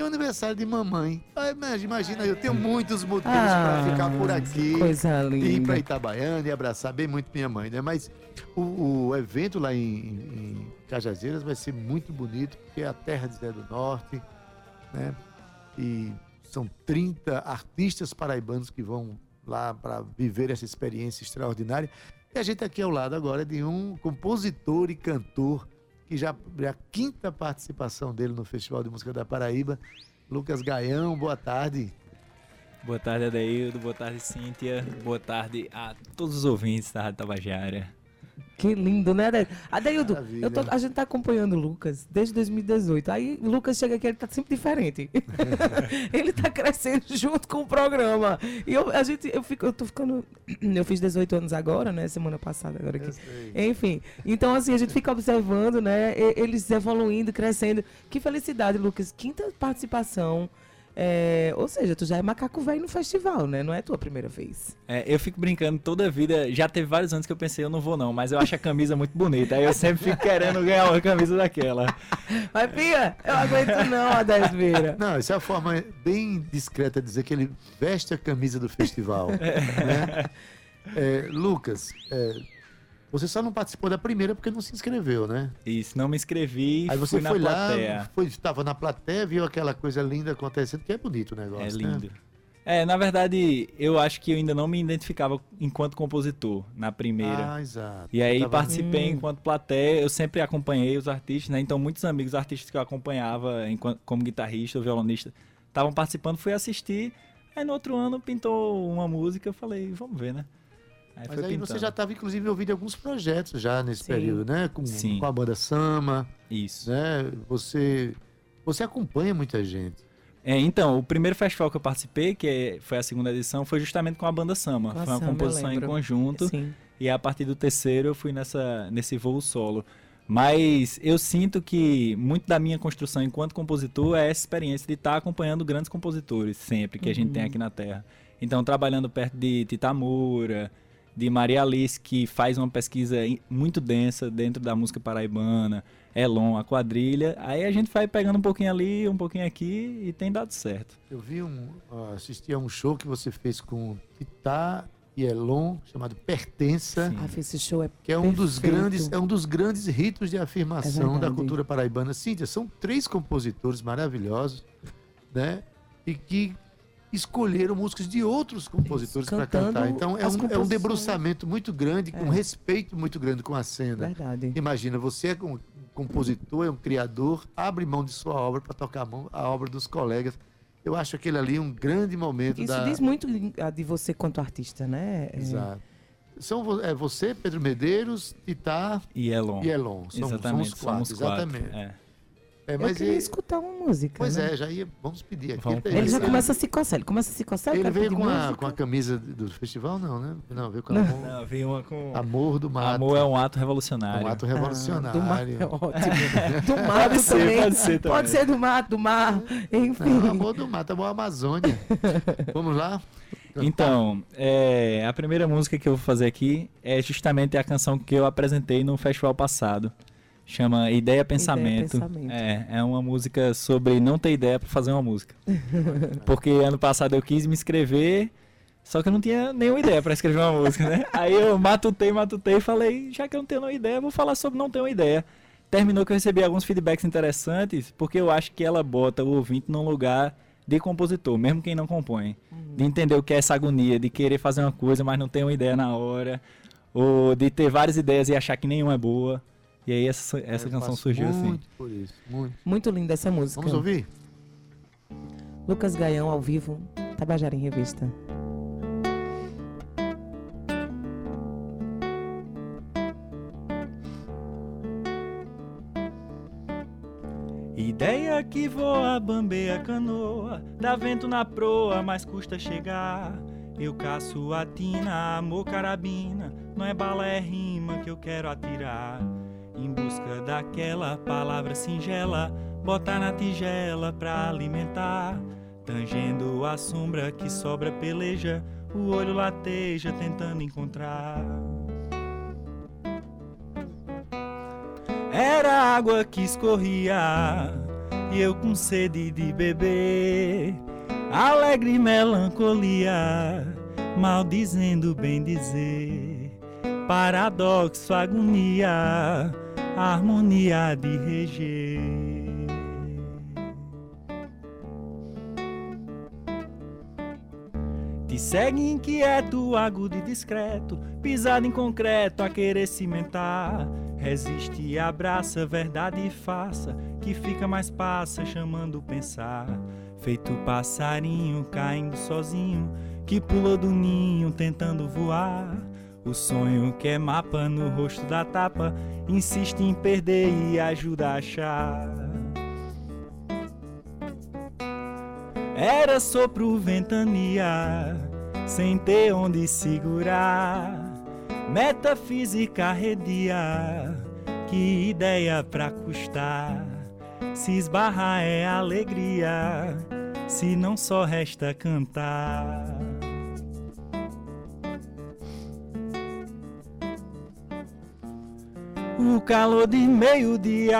S2: e o aniversário de mamãe. Ah, imagina, imagina, eu tenho muitos motivos para ficar por aqui
S4: Coisa
S2: e ir para
S4: linda.
S2: Itabaiana e abraçar bem muito minha mãe, né? Mas o, o evento lá em, em Cajazeiras vai ser muito bonito, porque é a terra de Zé do Norte, né? E são 30 artistas paraibanos que vão lá para viver essa experiência extraordinária. E a gente aqui ao lado agora de um compositor e cantor que já é a quinta participação dele no Festival de Música da Paraíba, Lucas Gaião. Boa tarde.
S9: Boa tarde, Adaildo. Boa tarde, Cíntia. Boa tarde a todos os ouvintes da Rádio Tabajara.
S4: Que lindo, né, Adaildo? Adaildo, eu tô- a gente tá acompanhando o Lucas desde 2018. Aí o Lucas chega aqui, ele tá sempre diferente. [laughs] ele tá crescendo junto com o programa. E eu, a gente, eu, fico, eu tô ficando. Eu fiz 18 anos agora, né? Semana passada, agora aqui. Enfim, então assim, a gente fica observando, né? Eles evoluindo, crescendo. Que felicidade, Lucas. Quinta participação. É, ou seja, tu já é macaco velho no festival, né? Não é tua primeira vez.
S9: É, eu fico brincando toda a vida. Já teve vários anos que eu pensei, eu não vou não, mas eu acho a camisa muito bonita. Aí eu sempre fico querendo ganhar uma camisa daquela.
S4: Mas, Pia, eu aguento não, Vieira.
S2: Não, isso é uma forma bem discreta de dizer que ele veste a camisa do festival. [laughs] né? É, Lucas, é, você só não participou da primeira porque não se inscreveu, né?
S9: Isso, não me inscrevi,
S2: Aí você
S9: fui na
S2: foi lá,
S9: plateia.
S2: foi, estava na plateia, viu aquela coisa linda acontecendo, que é bonito o negócio.
S9: É
S2: né?
S9: lindo. É, na verdade, eu acho que eu ainda não me identificava enquanto compositor na primeira.
S2: Ah, exato.
S9: E aí
S2: Tava-
S9: participei
S4: Hum.
S9: enquanto plateia, eu sempre acompanhei os artistas, né? Então muitos amigos artistas que eu acompanhava enquanto, como guitarrista ou violonista estavam participando, fui assistir. Aí no outro ano pintou uma música, eu falei, vamos ver, né? Aí
S2: Mas
S9: foi
S2: aí
S9: pintando.
S2: você já estava, inclusive, ouvindo alguns projetos já nesse
S4: Sim.
S2: período, né? Com,
S9: Sim.
S2: com a banda Sama,
S9: Isso.
S2: né? Você, você acompanha muita gente.
S9: É, então, o primeiro festival que eu participei, que é- foi a segunda edição, foi justamente com a banda Sama.
S4: Com
S9: foi uma
S4: Sama,
S9: composição em conjunto.
S4: Sim.
S9: E a partir do terceiro eu fui nessa, nesse voo solo. Mas eu sinto que muito da minha construção enquanto compositor é essa experiência de estar acompanhando grandes compositores sempre que a gente tem aqui na Terra. Então, trabalhando perto de Titamura, de Maria Alice, que faz uma pesquisa muito densa dentro da música paraibana, Elon, a quadrilha. Aí a gente vai pegando um pouquinho ali, um pouquinho aqui e tem dado certo.
S2: Eu vi um, assisti a um show que você fez com Titá e Elon, chamado Pertença.
S4: Ah, esse show é
S2: que é um dos grandes, é um dos grandes ritos de afirmação
S4: É
S2: da cultura paraibana. Cíntia, são três compositores maravilhosos, né? E que escolheram músicas de outros compositores para cantar. Então é um, é um debruçamento muito grande, com
S4: É.
S2: respeito muito grande com a cena.
S4: verdade.
S2: Imagina, você é um compositor, é um criador, abre mão de sua obra para tocar a, mão, a obra dos colegas. Eu acho aquele ali um grande momento
S4: Isso
S2: da.
S4: diz muito de você quanto artista, né? É,
S2: Exato. São vo- é você, Pedro Medeiros, Titá
S9: E Elon.
S2: e Elon. São, são
S9: Exatamente,
S2: os quatro.
S9: somos quatro.
S2: Exatamente.
S9: É.
S2: É,
S4: Eu
S2: mas
S4: queria
S2: e-
S4: escutar uma música.
S2: pois
S4: né?
S2: é, já ia. Vamos pedir aqui.
S9: Vamos
S2: Tem-
S4: Ele já
S9: Exato.
S4: começa a se coçar. Ele começa a se coçar. eu
S2: Ele veio com a, com a camisa do festival, não, né? Não, veio com
S4: Não.
S2: amor,
S9: Não, veio uma com.
S2: amor do mato.
S9: Amor é um ato revolucionário.
S2: um ato
S4: Ah, do mar,
S2: revolucionário.
S4: é [laughs] ótimo. Do mar
S9: Pode ser,
S4: também.
S9: pode ser também.
S4: Pode ser do mar, do mar. Enfim.
S2: Não, amor do mato, amor Amazônia. [laughs] Vamos lá?
S9: Então, é, a primeira música que eu vou fazer aqui é justamente a canção que eu apresentei no festival passado. Chama Ideia Pensamento.
S4: Pensamento.
S9: É, é uma música sobre não ter ideia para fazer uma música. [laughs] Porque ano passado eu quis me inscrever, só que eu não tinha nenhuma ideia para escrever uma música, né? [laughs] Aí eu matutei, matutei e falei, já que eu não tenho nenhuma ideia, vou falar sobre não ter uma ideia. Terminou que eu recebi alguns feedbacks interessantes, porque eu acho que ela bota o ouvinte num lugar de compositor, mesmo quem não compõe. De entender o que é essa agonia, de querer fazer uma coisa, mas não ter uma ideia na hora. Ou de ter várias ideias e achar que nenhuma é boa. E aí essa, essa
S2: Eu
S9: canção surgiu assim.
S2: Muito por isso, muito.
S4: Muito linda essa música.
S2: Vamos ouvir?
S4: Lucas Gaião ao vivo, Tabajara em Revista.
S9: Ideia que voa, bambeia canoa, dá vento na proa, mas custa chegar. Eu caço a tina, amor carabina, não é bala, é rima que eu quero atirar. Em busca daquela palavra singela, botar na tigela pra alimentar. Tangendo a sombra que sobra peleja, o olho lateja tentando encontrar. Era água que escorria e eu com sede de beber. Alegre melancolia, maldizendo bem dizer. Paradoxo, agonia, harmonia de reger. Te segue inquieto, agudo e discreto, pisado em concreto a querer cimentar. Resiste e abraça, verdade e faça, que fica mais passa, chamando pensar. Feito passarinho caindo sozinho, que pulou do ninho tentando voar. O sonho que é mapa no rosto da tapa, insiste em perder e ajuda a achar. Era sopro ventania, sem ter onde segurar. Metafísica arredia, que ideia pra custar. Se esbarrar é alegria, se não só resta cantar. O calor de meio-dia,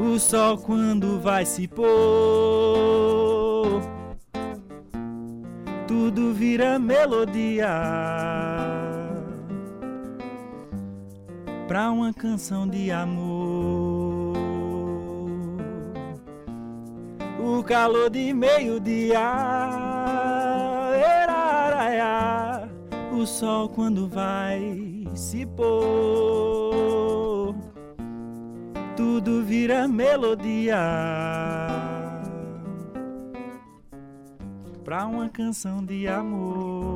S9: o sol quando vai se pôr tudo vira melodia pra uma canção de amor. O calor de meio-dia, o sol quando vai se pôr, tudo vira melodia pra uma canção de amor.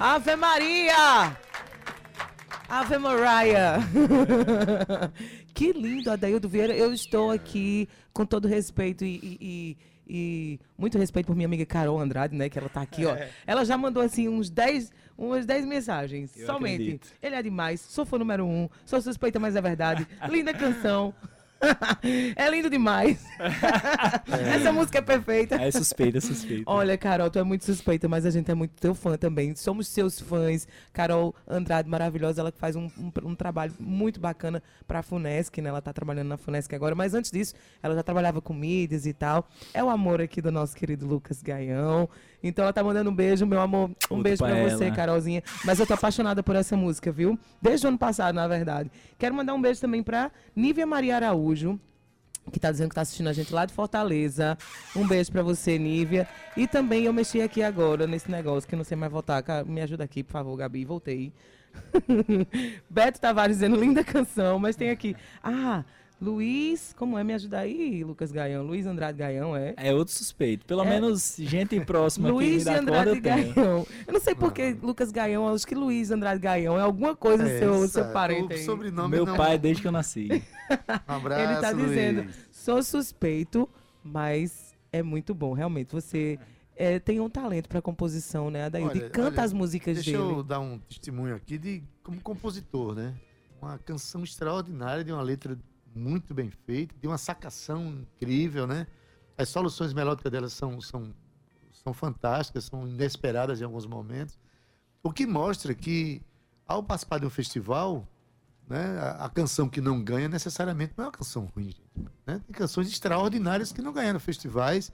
S4: Ave Maria! Ave Maria! [laughs] que lindo, Adaildo Vieira. Eu estou aqui com todo respeito e, e- e- muito respeito por minha amiga Carol Andrade, né? Que ela tá aqui, ó. Ela já mandou assim uns 10, umas 10 mensagens.
S9: Eu
S4: somente.
S9: acredito.
S4: Ele é demais, sou fã número um, sou suspeita, mas é verdade. Linda canção. [laughs] é lindo demais. [laughs] Essa música é perfeita.
S9: É suspeita, é suspeita.
S4: Olha, Carol, tu é muito suspeita, mas a gente é muito teu fã também. Somos seus fãs. Carol Andrade, maravilhosa, ela que faz um, um- um trabalho muito bacana pra Funesc, né? Ela tá trabalhando na Funesc agora, mas antes disso, ela já trabalhava com mídias e tal. É o amor aqui do nosso querido Lucas Gaião. Então ela tá mandando um beijo, meu amor. Um
S9: Outro
S4: beijo pra
S9: pra
S4: você. Carolzinha. Mas eu tô apaixonada por essa música, viu? Desde o ano passado, na verdade. Quero mandar um beijo também pra Nívia Maria Araújo que tá dizendo que tá assistindo a gente lá de Fortaleza. Um beijo pra você, Nívia. E também eu mexi aqui agora nesse negócio que eu não sei mais voltar. Me ajuda aqui, por favor, Gabi. Voltei. [laughs] Beto Tavares dizendo linda canção, mas tem aqui. Ah, Luiz, como é? Me ajuda aí, Lucas Gaião. Luiz Andrade Gaião, é?
S9: É outro suspeito. Pelo
S4: É.
S9: menos gente próxima
S4: Luiz
S9: que me dá
S4: Andrade
S9: eu tenho.
S4: Gaião. Eu não sei por que Lucas Gaião, eu acho que Luiz Andrade Gaião é alguma coisa seu,
S2: Essa,
S4: seu parente
S2: o sobrenome
S9: Meu
S2: não-
S9: pai desde que eu nasci. [laughs]
S2: Um abraço,
S4: Ele tá
S2: Luiz.
S4: dizendo, sou suspeito, mas é muito bom, realmente. Você é, tem um talento pra composição, né, Adaildo? E
S2: Olha,
S4: canta
S2: olha,
S4: as músicas
S2: Deixa
S4: dele.
S2: eu dar um testemunho aqui de como compositor, né? Uma canção extraordinária, de uma letra muito bem feita, de uma sacação incrível, né? As soluções melódicas delas são, são, são fantásticas, são inesperadas em alguns momentos. O que mostra que, ao participar de um festival, né, a, a canção que não ganha necessariamente não é uma canção ruim. gente, Né? Tem canções extraordinárias que não ganharam festivais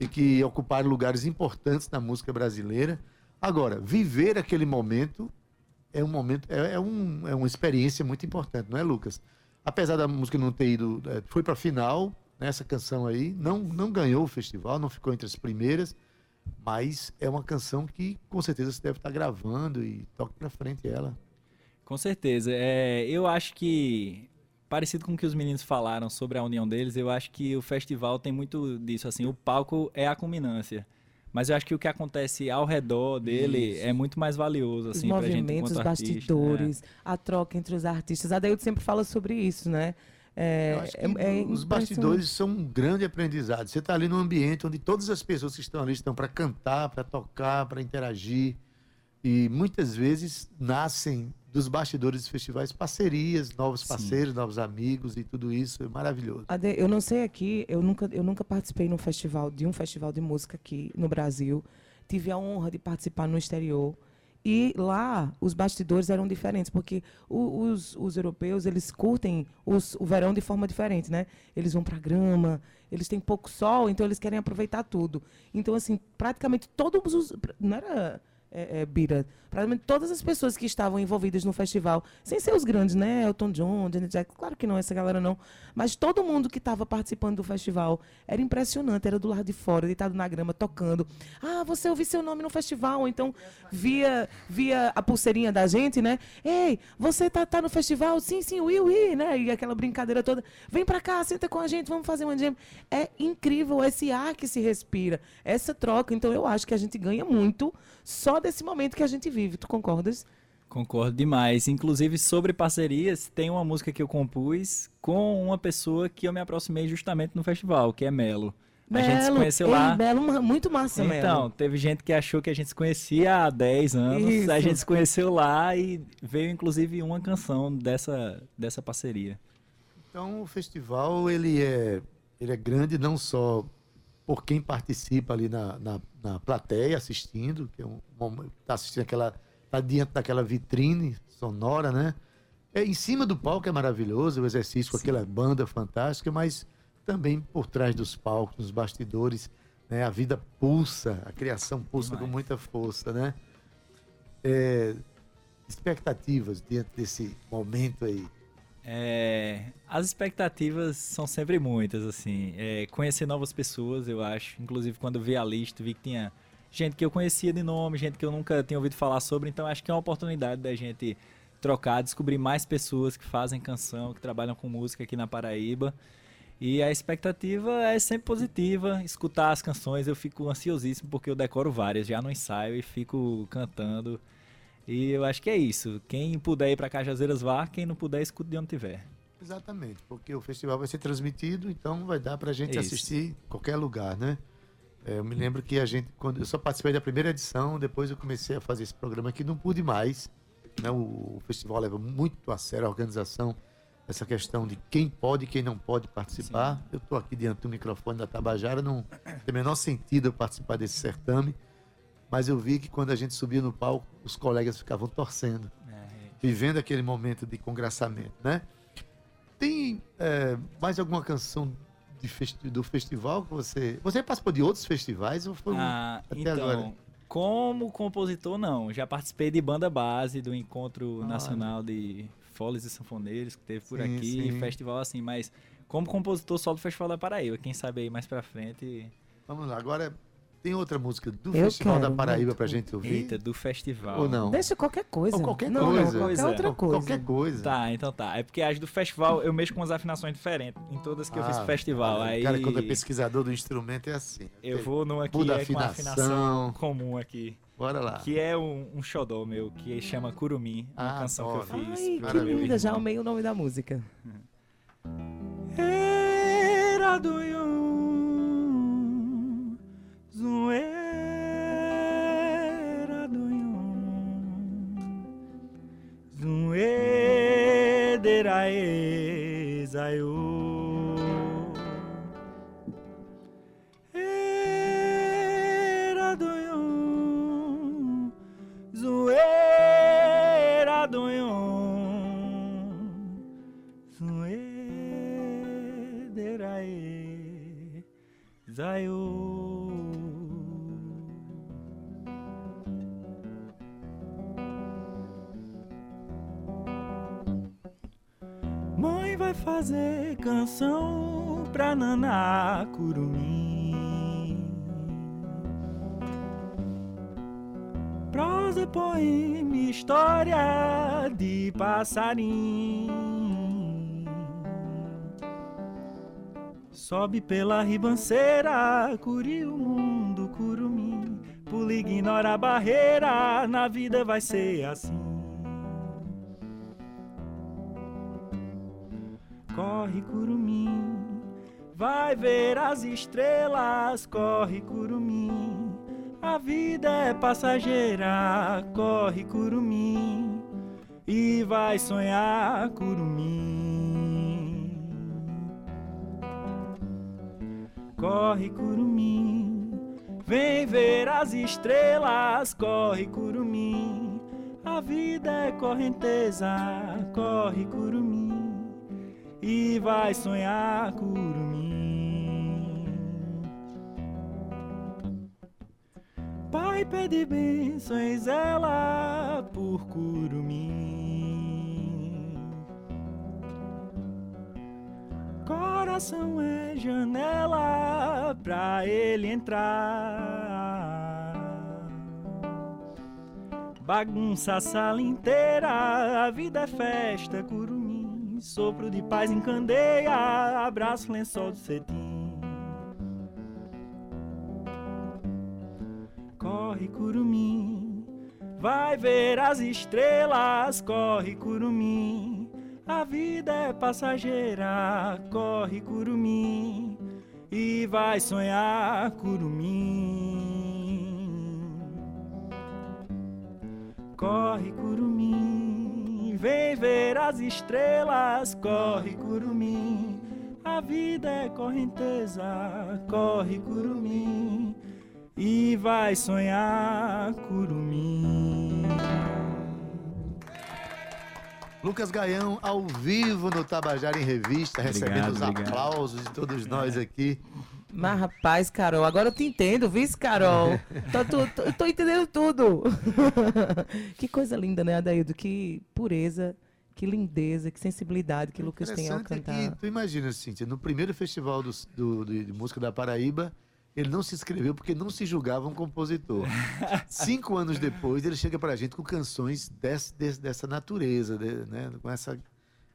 S2: e que ocuparam lugares importantes na música brasileira. Agora, viver aquele momento é um momento, é, é um, é uma experiência muito importante, não é, Lucas? Apesar da música não ter ido, é, foi para a final, né, essa canção aí, não, não ganhou o festival, não ficou entre as primeiras, Mas é uma canção que com certeza você deve estar gravando e toque pra frente ela.
S9: Com certeza. É, eu acho que, parecido com o que os meninos falaram sobre a união deles, eu acho que o festival tem muito disso. Assim, o palco é a culminância. Mas eu acho que o que acontece ao redor dele
S2: Isso.
S9: é muito mais valioso,
S4: Os
S9: assim, pra gente
S4: movimentos, os
S9: enquanto artista,
S4: bastidores, a troca entre os artistas. A Deildo sempre fala sobre isso, né? É,
S2: Eu acho que
S4: é- é
S2: os bastidores são um grande aprendizado. Você está ali num ambiente onde todas as pessoas que estão ali estão para cantar, para tocar, para interagir. E muitas vezes nascem dos bastidores dos festivais parcerias, novos
S9: Sim.
S2: parceiros, novos amigos e tudo isso é maravilhoso.
S4: Ade, eu não sei aqui, eu nunca, eu nunca participei num festival, de um festival de música aqui no Brasil. Tive a honra de participar no exterior. E lá os bastidores eram diferentes, porque os, os europeus eles curtem os- o verão de forma diferente, né? Eles vão para grama, eles têm pouco sol, então eles querem aproveitar tudo. Então assim, praticamente todos os não era é, é, Bira, praticamente todas as pessoas que estavam envolvidas no festival, sem ser os grandes, né? Elton John, Janet Jackson, claro que não, essa galera não, mas todo mundo que estava participando do festival era impressionante, era do lado de fora, deitado na grama, tocando. Ah, você ouviu seu nome no festival, ou então via, via a pulseirinha da gente, né? Ei, você tá, tá no festival? Sim, sim, ui, ui, né? E aquela brincadeira toda. Vem pra cá, senta com a gente, vamos fazer uma jam. É incrível esse ar que se respira, essa troca. Então eu acho que a gente ganha muito só desse momento que a gente vive. Tu concordas?
S9: Concordo demais. Inclusive, sobre parcerias, tem uma música que eu compus com uma pessoa que eu me aproximei justamente no festival, que é Melo. A gente se
S4: Melo,
S9: conheceu
S4: ei,
S9: lá.
S4: Melo, muito massa,
S9: Então,
S4: Melo.
S9: teve gente que achou que a gente se conhecia há 10 anos. A
S4: Isso.
S9: gente se conheceu lá e veio inclusive uma canção dessa, dessa parceria.
S2: Então o festival ele é, ele é grande não só por quem participa ali na, na, na plateia assistindo, que é um, está assistindo aquela, tá diante daquela vitrine sonora, né? É, em cima do palco é maravilhoso o exercício com aquela banda fantástica, mas também por trás dos palcos, nos bastidores, né? A vida pulsa, a criação pulsa com
S9: Demais.
S2: muita força, né? É, expectativas diante desse momento aí.
S9: É, as expectativas são sempre muitas, assim. É, conhecer novas pessoas, eu acho. Inclusive, quando vi a lista, vi que tinha gente que eu conhecia de nome, gente que eu nunca tinha ouvido falar sobre. Então, acho que é uma oportunidade da gente trocar, descobrir mais pessoas que fazem canção, que trabalham com música aqui na Paraíba. E a expectativa é sempre positiva. Escutar as canções, eu fico ansiosíssimo porque eu decoro várias já no ensaio e fico cantando. E eu acho que é isso. Quem puder ir para Cajazeiras vá, quem não puder, escute de onde tiver.
S2: Exatamente, porque o festival vai ser transmitido, então vai dar pra gente
S9: Isso.
S2: assistir em qualquer lugar, né? É, eu me lembro que a gente, quando eu só participei da primeira edição, depois eu comecei a fazer esse programa aqui, não pude mais. Né? O, o festival leva muito a sério a organização, essa questão de quem pode e quem não pode participar. Eu estou aqui diante do microfone da Tabajara, não tem o menor sentido eu participar desse certame, mas eu vi que quando a gente subia no palco, os colegas ficavam torcendo vivendo aquele momento de congraçamento, né? Tem é, mais alguma canção festi- do festival que você... Você participou de outros festivais ou foi um-
S9: Ah,
S2: até
S9: então,
S2: agora?
S9: como compositor, não. Já participei de banda base do Encontro
S2: Olha.
S9: Nacional de Foles e Sanfoneiros, que teve por
S2: Sim,
S9: aqui,
S2: sim.
S9: festival assim, mas como compositor só do Festival da Paraíba. Quem sabe aí mais pra frente.
S2: Vamos lá, agora tem outra música do
S4: Eu
S2: Festival da
S4: quero
S2: Paraíba pra gente ouvir?
S9: Eita, do festival.
S2: Ou não?
S4: Deixa qualquer coisa.
S2: Ou qualquer
S4: não,
S2: coisa.
S4: Não, qualquer
S9: Pois é.
S4: outra coisa.
S2: Qualquer coisa.
S9: Tá, então tá. É porque as do festival eu mexo com as afinações diferentes. Em todas que eu fiz
S2: Ah,
S9: pro festival.
S2: olha,
S9: Aí
S2: O cara, quando é pesquisador do instrumento, é assim.
S9: eu
S2: Ok,
S9: vou numa que
S2: Muda
S9: é com a
S2: afinação.
S9: afinação comum aqui.
S2: Bora lá.
S9: Que é um, um xodó meu, que chama Curumim. Uma
S2: Ah,
S9: canção que eu fiz.
S4: Ai, que linda, já amei o nome da música.
S9: Era do zoeira do yum, zoeira vai fazer canção pra Naná Curumim Prosa, poema, história de passarinho. Sobe pela ribanceira, curi o mundo, curumim. Pula, ignora a barreira, na vida vai ser assim. Corre, curumim, vai ver as estrelas. Corre, curumim, a vida é passageira. Corre, curumim, e vai sonhar, curumim. Corre, curumim, vem ver as estrelas. Corre, curumim, a vida é correnteza. Corre, curumim e vai sonhar curumim. Pai pede bênçãos ela por curumim. Coração é janela pra ele entrar. Bagunça a sala inteira, a vida é festa, curumim. Sopro de paz em candeia, abraço lençol do cetim. Corre, curumim, vai ver as estrelas. Corre, curumim, a vida é passageira. Corre, curumim, e vai sonhar, curumim. Corre, curumim, vem ver as estrelas. Corre, curumim, a vida é correnteza. Corre, curumim, e vai sonhar, curumim.
S2: Lucas Gaião, ao vivo no Tabajara em Revista, recebendo os
S9: obrigado.
S2: aplausos de todos nós aqui.
S4: Mas, rapaz, Carol, agora eu te entendo, vice Carol? tô, tô, tô, tô entendendo tudo. [laughs] que coisa linda, né, Adaildo? Que pureza, que lindeza, que sensibilidade que Lucas tem ao
S2: Interessante é
S4: cantar.
S2: que, tu imagina, Cíntia, no primeiro festival do, do- de, música da Paraíba, ele não se inscreveu porque não se julgava um compositor. [laughs] Cinco anos depois, ele chega pra gente com canções desse, desse- dessa natureza, de- né? com essa, com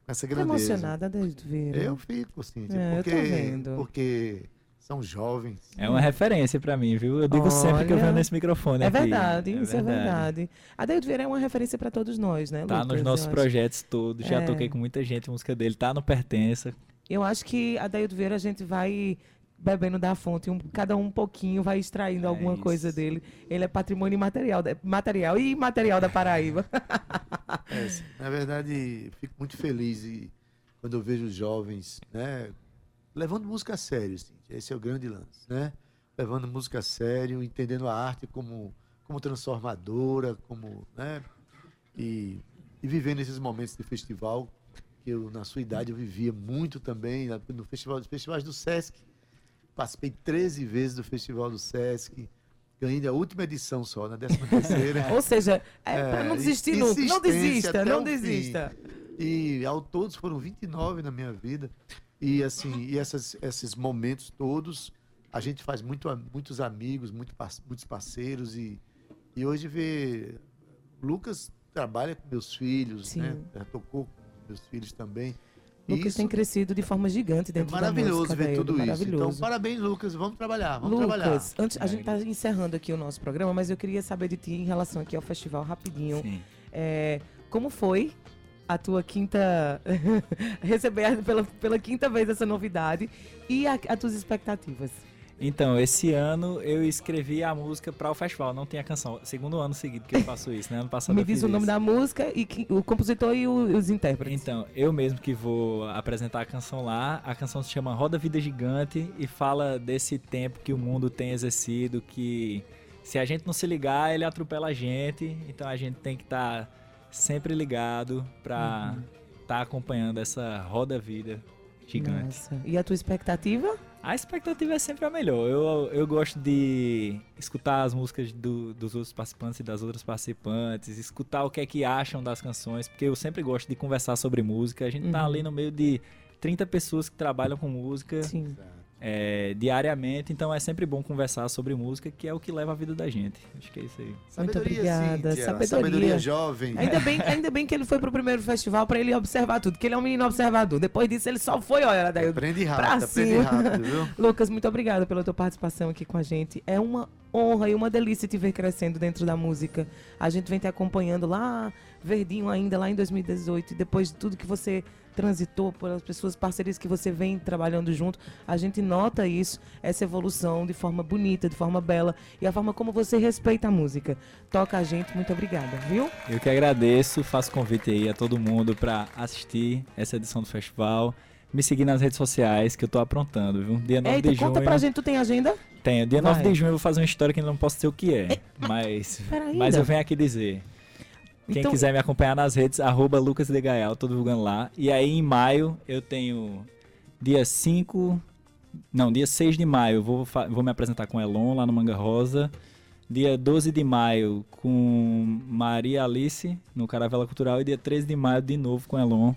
S2: essa
S4: Tô
S2: grandeza.
S4: emocionada, Adaildo Vieira.
S2: Eu fico, Cíntia,
S4: É, eu tô
S2: porque,
S4: vendo.
S2: porque são jovens.
S9: É uma referência pra mim, viu? Eu digo sempre que eu
S4: Olha,
S9: venho nesse microfone
S4: É
S9: aqui.
S4: verdade, isso é verdade. Adaildo Vieira é uma referência para todos nós, né,
S9: Tá
S4: Lucas?
S9: nos
S4: Eu
S9: nossos
S4: acho.
S9: projetos todos. Já
S4: É.
S9: toquei com muita gente, a música dele tá no Pertença.
S4: Eu acho que Adaildo Vieira a gente vai bebendo da fonte, um- cada um um pouquinho vai extraindo
S9: É
S4: alguma coisa
S9: isso.
S4: dele. Ele é patrimônio imaterial, material e imaterial da Paraíba. [laughs]
S2: É, sim. na verdade, fico muito feliz e, quando eu vejo os jovens, né, levando música a sério, Cíntia. Esse é o grande lance, né? Levando música a sério, entendendo a arte como, como transformadora, como, né? E, e vivendo esses momentos de festival que eu, na sua idade, eu vivia muito também, no festival, nos festivais do Sesc. Participei 13 vezes do festival do Sesc. Ganhei a última edição só, na 13 [laughs] terceira.
S4: Ou seja, é,
S2: É,
S4: para não desistir nunca. Não desista, não desista.
S2: E ao todos foram 29 na minha vida. E assim, e essas, esses momentos todos, a gente faz muito, a- muitos amigos, muito, muitos parceiros. E, e hoje ver. Lucas trabalha com meus filhos,
S4: Sim.
S2: né? Já tocou com meus filhos também.
S4: Lucas
S2: isso
S4: tem crescido de forma gigante
S2: é
S4: dentro da
S2: maravilhoso
S4: música,
S2: ver tudo isso. Então, parabéns, Lucas. Vamos trabalhar, vamos trabalhar.
S4: Lucas, antes, a gente está encerrando aqui o nosso programa, mas eu queria saber de ti em relação aqui ao festival rapidinho.
S9: Sim.
S4: É, como foi a tua quinta [laughs] receber pela, pela quinta vez essa novidade e a- as tuas expectativas?
S9: Então, esse ano eu escrevi a música para o festival, não tem a canção. Segundo ano seguido que eu faço isso, né? Ano passado
S4: Me diz o nome
S9: isso.
S4: da música e que- o compositor e o- os intérpretes.
S9: Então, eu mesmo que vou apresentar a canção lá. A canção se chama Roda Vida Gigante e fala desse tempo que o mundo tem exercido, que se a gente não se ligar, ele atropela a gente. Então a gente tem que estar sempre ligado pra estar acompanhando essa roda vida gigante.
S4: Nossa. E a tua expectativa?
S9: A expectativa é sempre a melhor. Eu, eu gosto de escutar as músicas do- dos outros participantes e das outras participantes, escutar o que é que acham das canções, porque eu sempre gosto de conversar sobre música. A gente tá
S4: Uhum.
S9: ali no meio de 30 pessoas que trabalham com música.
S4: Sim.
S9: É, diariamente, então é sempre bom conversar sobre música, que é o que leva a vida da gente. Acho que é isso aí.
S4: Muito obrigada.
S2: Cíntia.
S4: Sabedoria.
S2: Sabedoria jovem.
S4: Ainda bem, [laughs] ainda bem que ele foi pro primeiro festival pra ele observar tudo, que ele é um menino observador. Depois disso, ele só foi, olha, daí
S2: Aprende rápido, aprende rápido, viu? [laughs]
S4: Lucas, muito obrigada pela tua participação aqui com a gente. É uma honra e uma delícia te ver crescendo dentro da música. A gente vem te acompanhando lá, verdinho ainda, lá em 2018. E depois de tudo que você transitou, pelas pessoas, parcerias que você vem trabalhando junto, a gente nota isso, essa evolução de forma bonita, de forma bela. E a forma como você respeita a música. Toca a gente, muito obrigada, viu?
S9: Eu que agradeço, faço convite aí a todo mundo para assistir essa edição do festival. Me seguir nas redes sociais que eu tô aprontando, viu? Dia 9
S4: Eita,
S9: de junho.
S4: conta pra gente, tu tem agenda?
S9: Tenho. Dia 9
S4: Vai.
S9: de junho eu vou fazer uma história que ainda não posso dizer o que é. [laughs] Mas,
S4: Peraí,
S9: mas
S4: ainda.
S9: eu venho aqui dizer. Quem
S4: Então-
S9: quiser me acompanhar nas redes, arroba Lucas de Gael, tô divulgando lá. E aí em maio eu tenho dia 5. Não, dia 6 de maio eu vou, vou me apresentar com Elon lá no Manga Rosa. Dia 12 de maio com Maria Alice no Caravela Cultural. E dia 13 de maio de novo com Elon.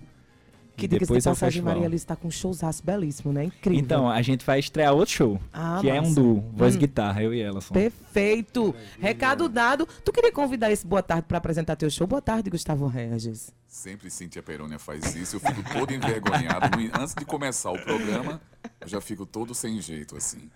S4: Que
S9: depois é o
S4: passagem,
S9: festival.
S4: Maria Alice tá com um showzaço belíssimo, né? Incrível.
S9: Então, a gente vai estrear outro show.
S4: Ah,
S9: que é um
S4: massa.
S9: duo, voz
S4: Hum.
S9: guitarra, eu e ela. só.
S4: Perfeito. Recado dado. Tu queria convidar esse Boa Tarde pra apresentar teu show? Boa tarde, Gustavo Regis.
S1: Sempre Cíntia Perônia faz isso, eu fico todo envergonhado. Antes de começar o programa, eu já fico todo sem jeito, assim.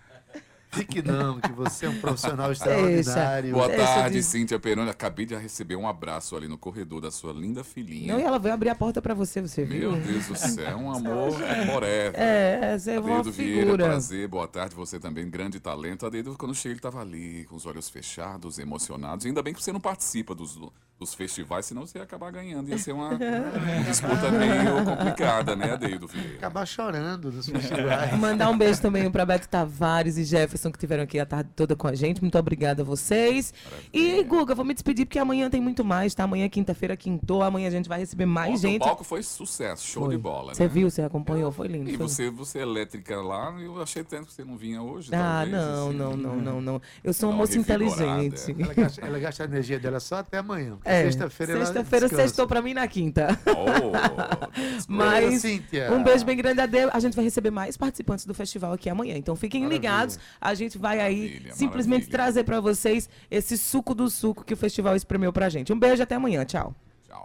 S2: Fique não, que você é um profissional [laughs] extraordinário.
S1: Boa
S4: Deixa
S1: tarde,
S4: de-
S1: Cíntia Perônia. Acabei de receber um abraço ali no corredor da sua linda filhinha.
S4: Não, e ela veio abrir a porta pra você, você viu?
S1: Meu Deus do céu, um [laughs] amor forever.
S4: É, você é uma
S1: Adeido Vieira,
S4: figura.
S1: prazer, boa tarde, você também, grande talento. Adeido, quando cheguei, ele estava ali, com os olhos fechados, emocionados. Ainda bem que você não participa dos, dos festivais, senão você ia acabar ganhando. Ia ser uma, uma [laughs] disputa meio complicada, né, Adeido Vieira?
S2: Acabar chorando nos festivais.
S4: Mandar um beijo também para Beto Tavares e Jefferson que tiveram aqui a tarde toda com a gente. Muito obrigada a vocês. E, Guga, vou me despedir porque amanhã tem muito mais, tá? Amanhã, quinta-feira, quintou. Amanhã a gente vai receber mais
S1: Ontem
S4: gente.
S1: O palco foi sucesso, show
S4: Foi.
S1: de bola,
S4: Você
S1: né?
S4: viu, você acompanhou, foi lindo.
S1: E
S4: foi
S1: você, você é elétrica lá, eu achei tanto que você não vinha hoje,
S4: Ah,
S1: talvez,
S4: não,
S1: assim.
S4: não, não, não, não. Eu sou uma moça
S1: revigorada,
S4: inteligente.
S2: Ela gasta, ela gasta a energia dela só até amanhã.
S4: É,
S2: Sexta-feira ela
S4: sexta-feira sextou pra mim na quinta.
S1: Oh, [laughs]
S4: Mas
S2: Cíntia.
S4: um beijo bem grande a Deus. A gente vai receber mais participantes do festival aqui amanhã. Então fiquem ligados. A gente vai aí
S1: Maravilha,
S4: simplesmente
S1: maravilha.
S4: trazer pra vocês esse suco do suco que o festival espremeu pra gente. Um beijo até amanhã.
S1: Tchau.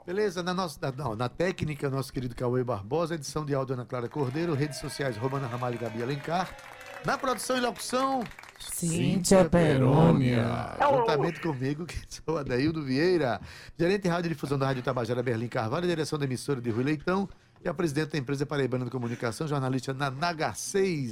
S2: Beleza, na, nossa, na, não, na técnica, nosso querido Cauê Barbosa, edição de áudio Ana Clara Cordeiro, redes sociais Romana Ramalho e Gabi Alencar. Na produção e locução,
S4: Cíntia Perônia.
S2: Juntamente comigo, que sou Adaildo Vieira, gerente de rádio e difusão da Rádio Tabajara Berlim Carvalho, direção da emissora de Rui Leitão e a presidente da empresa Paraibana de Comunicação, jornalista na Naga 6.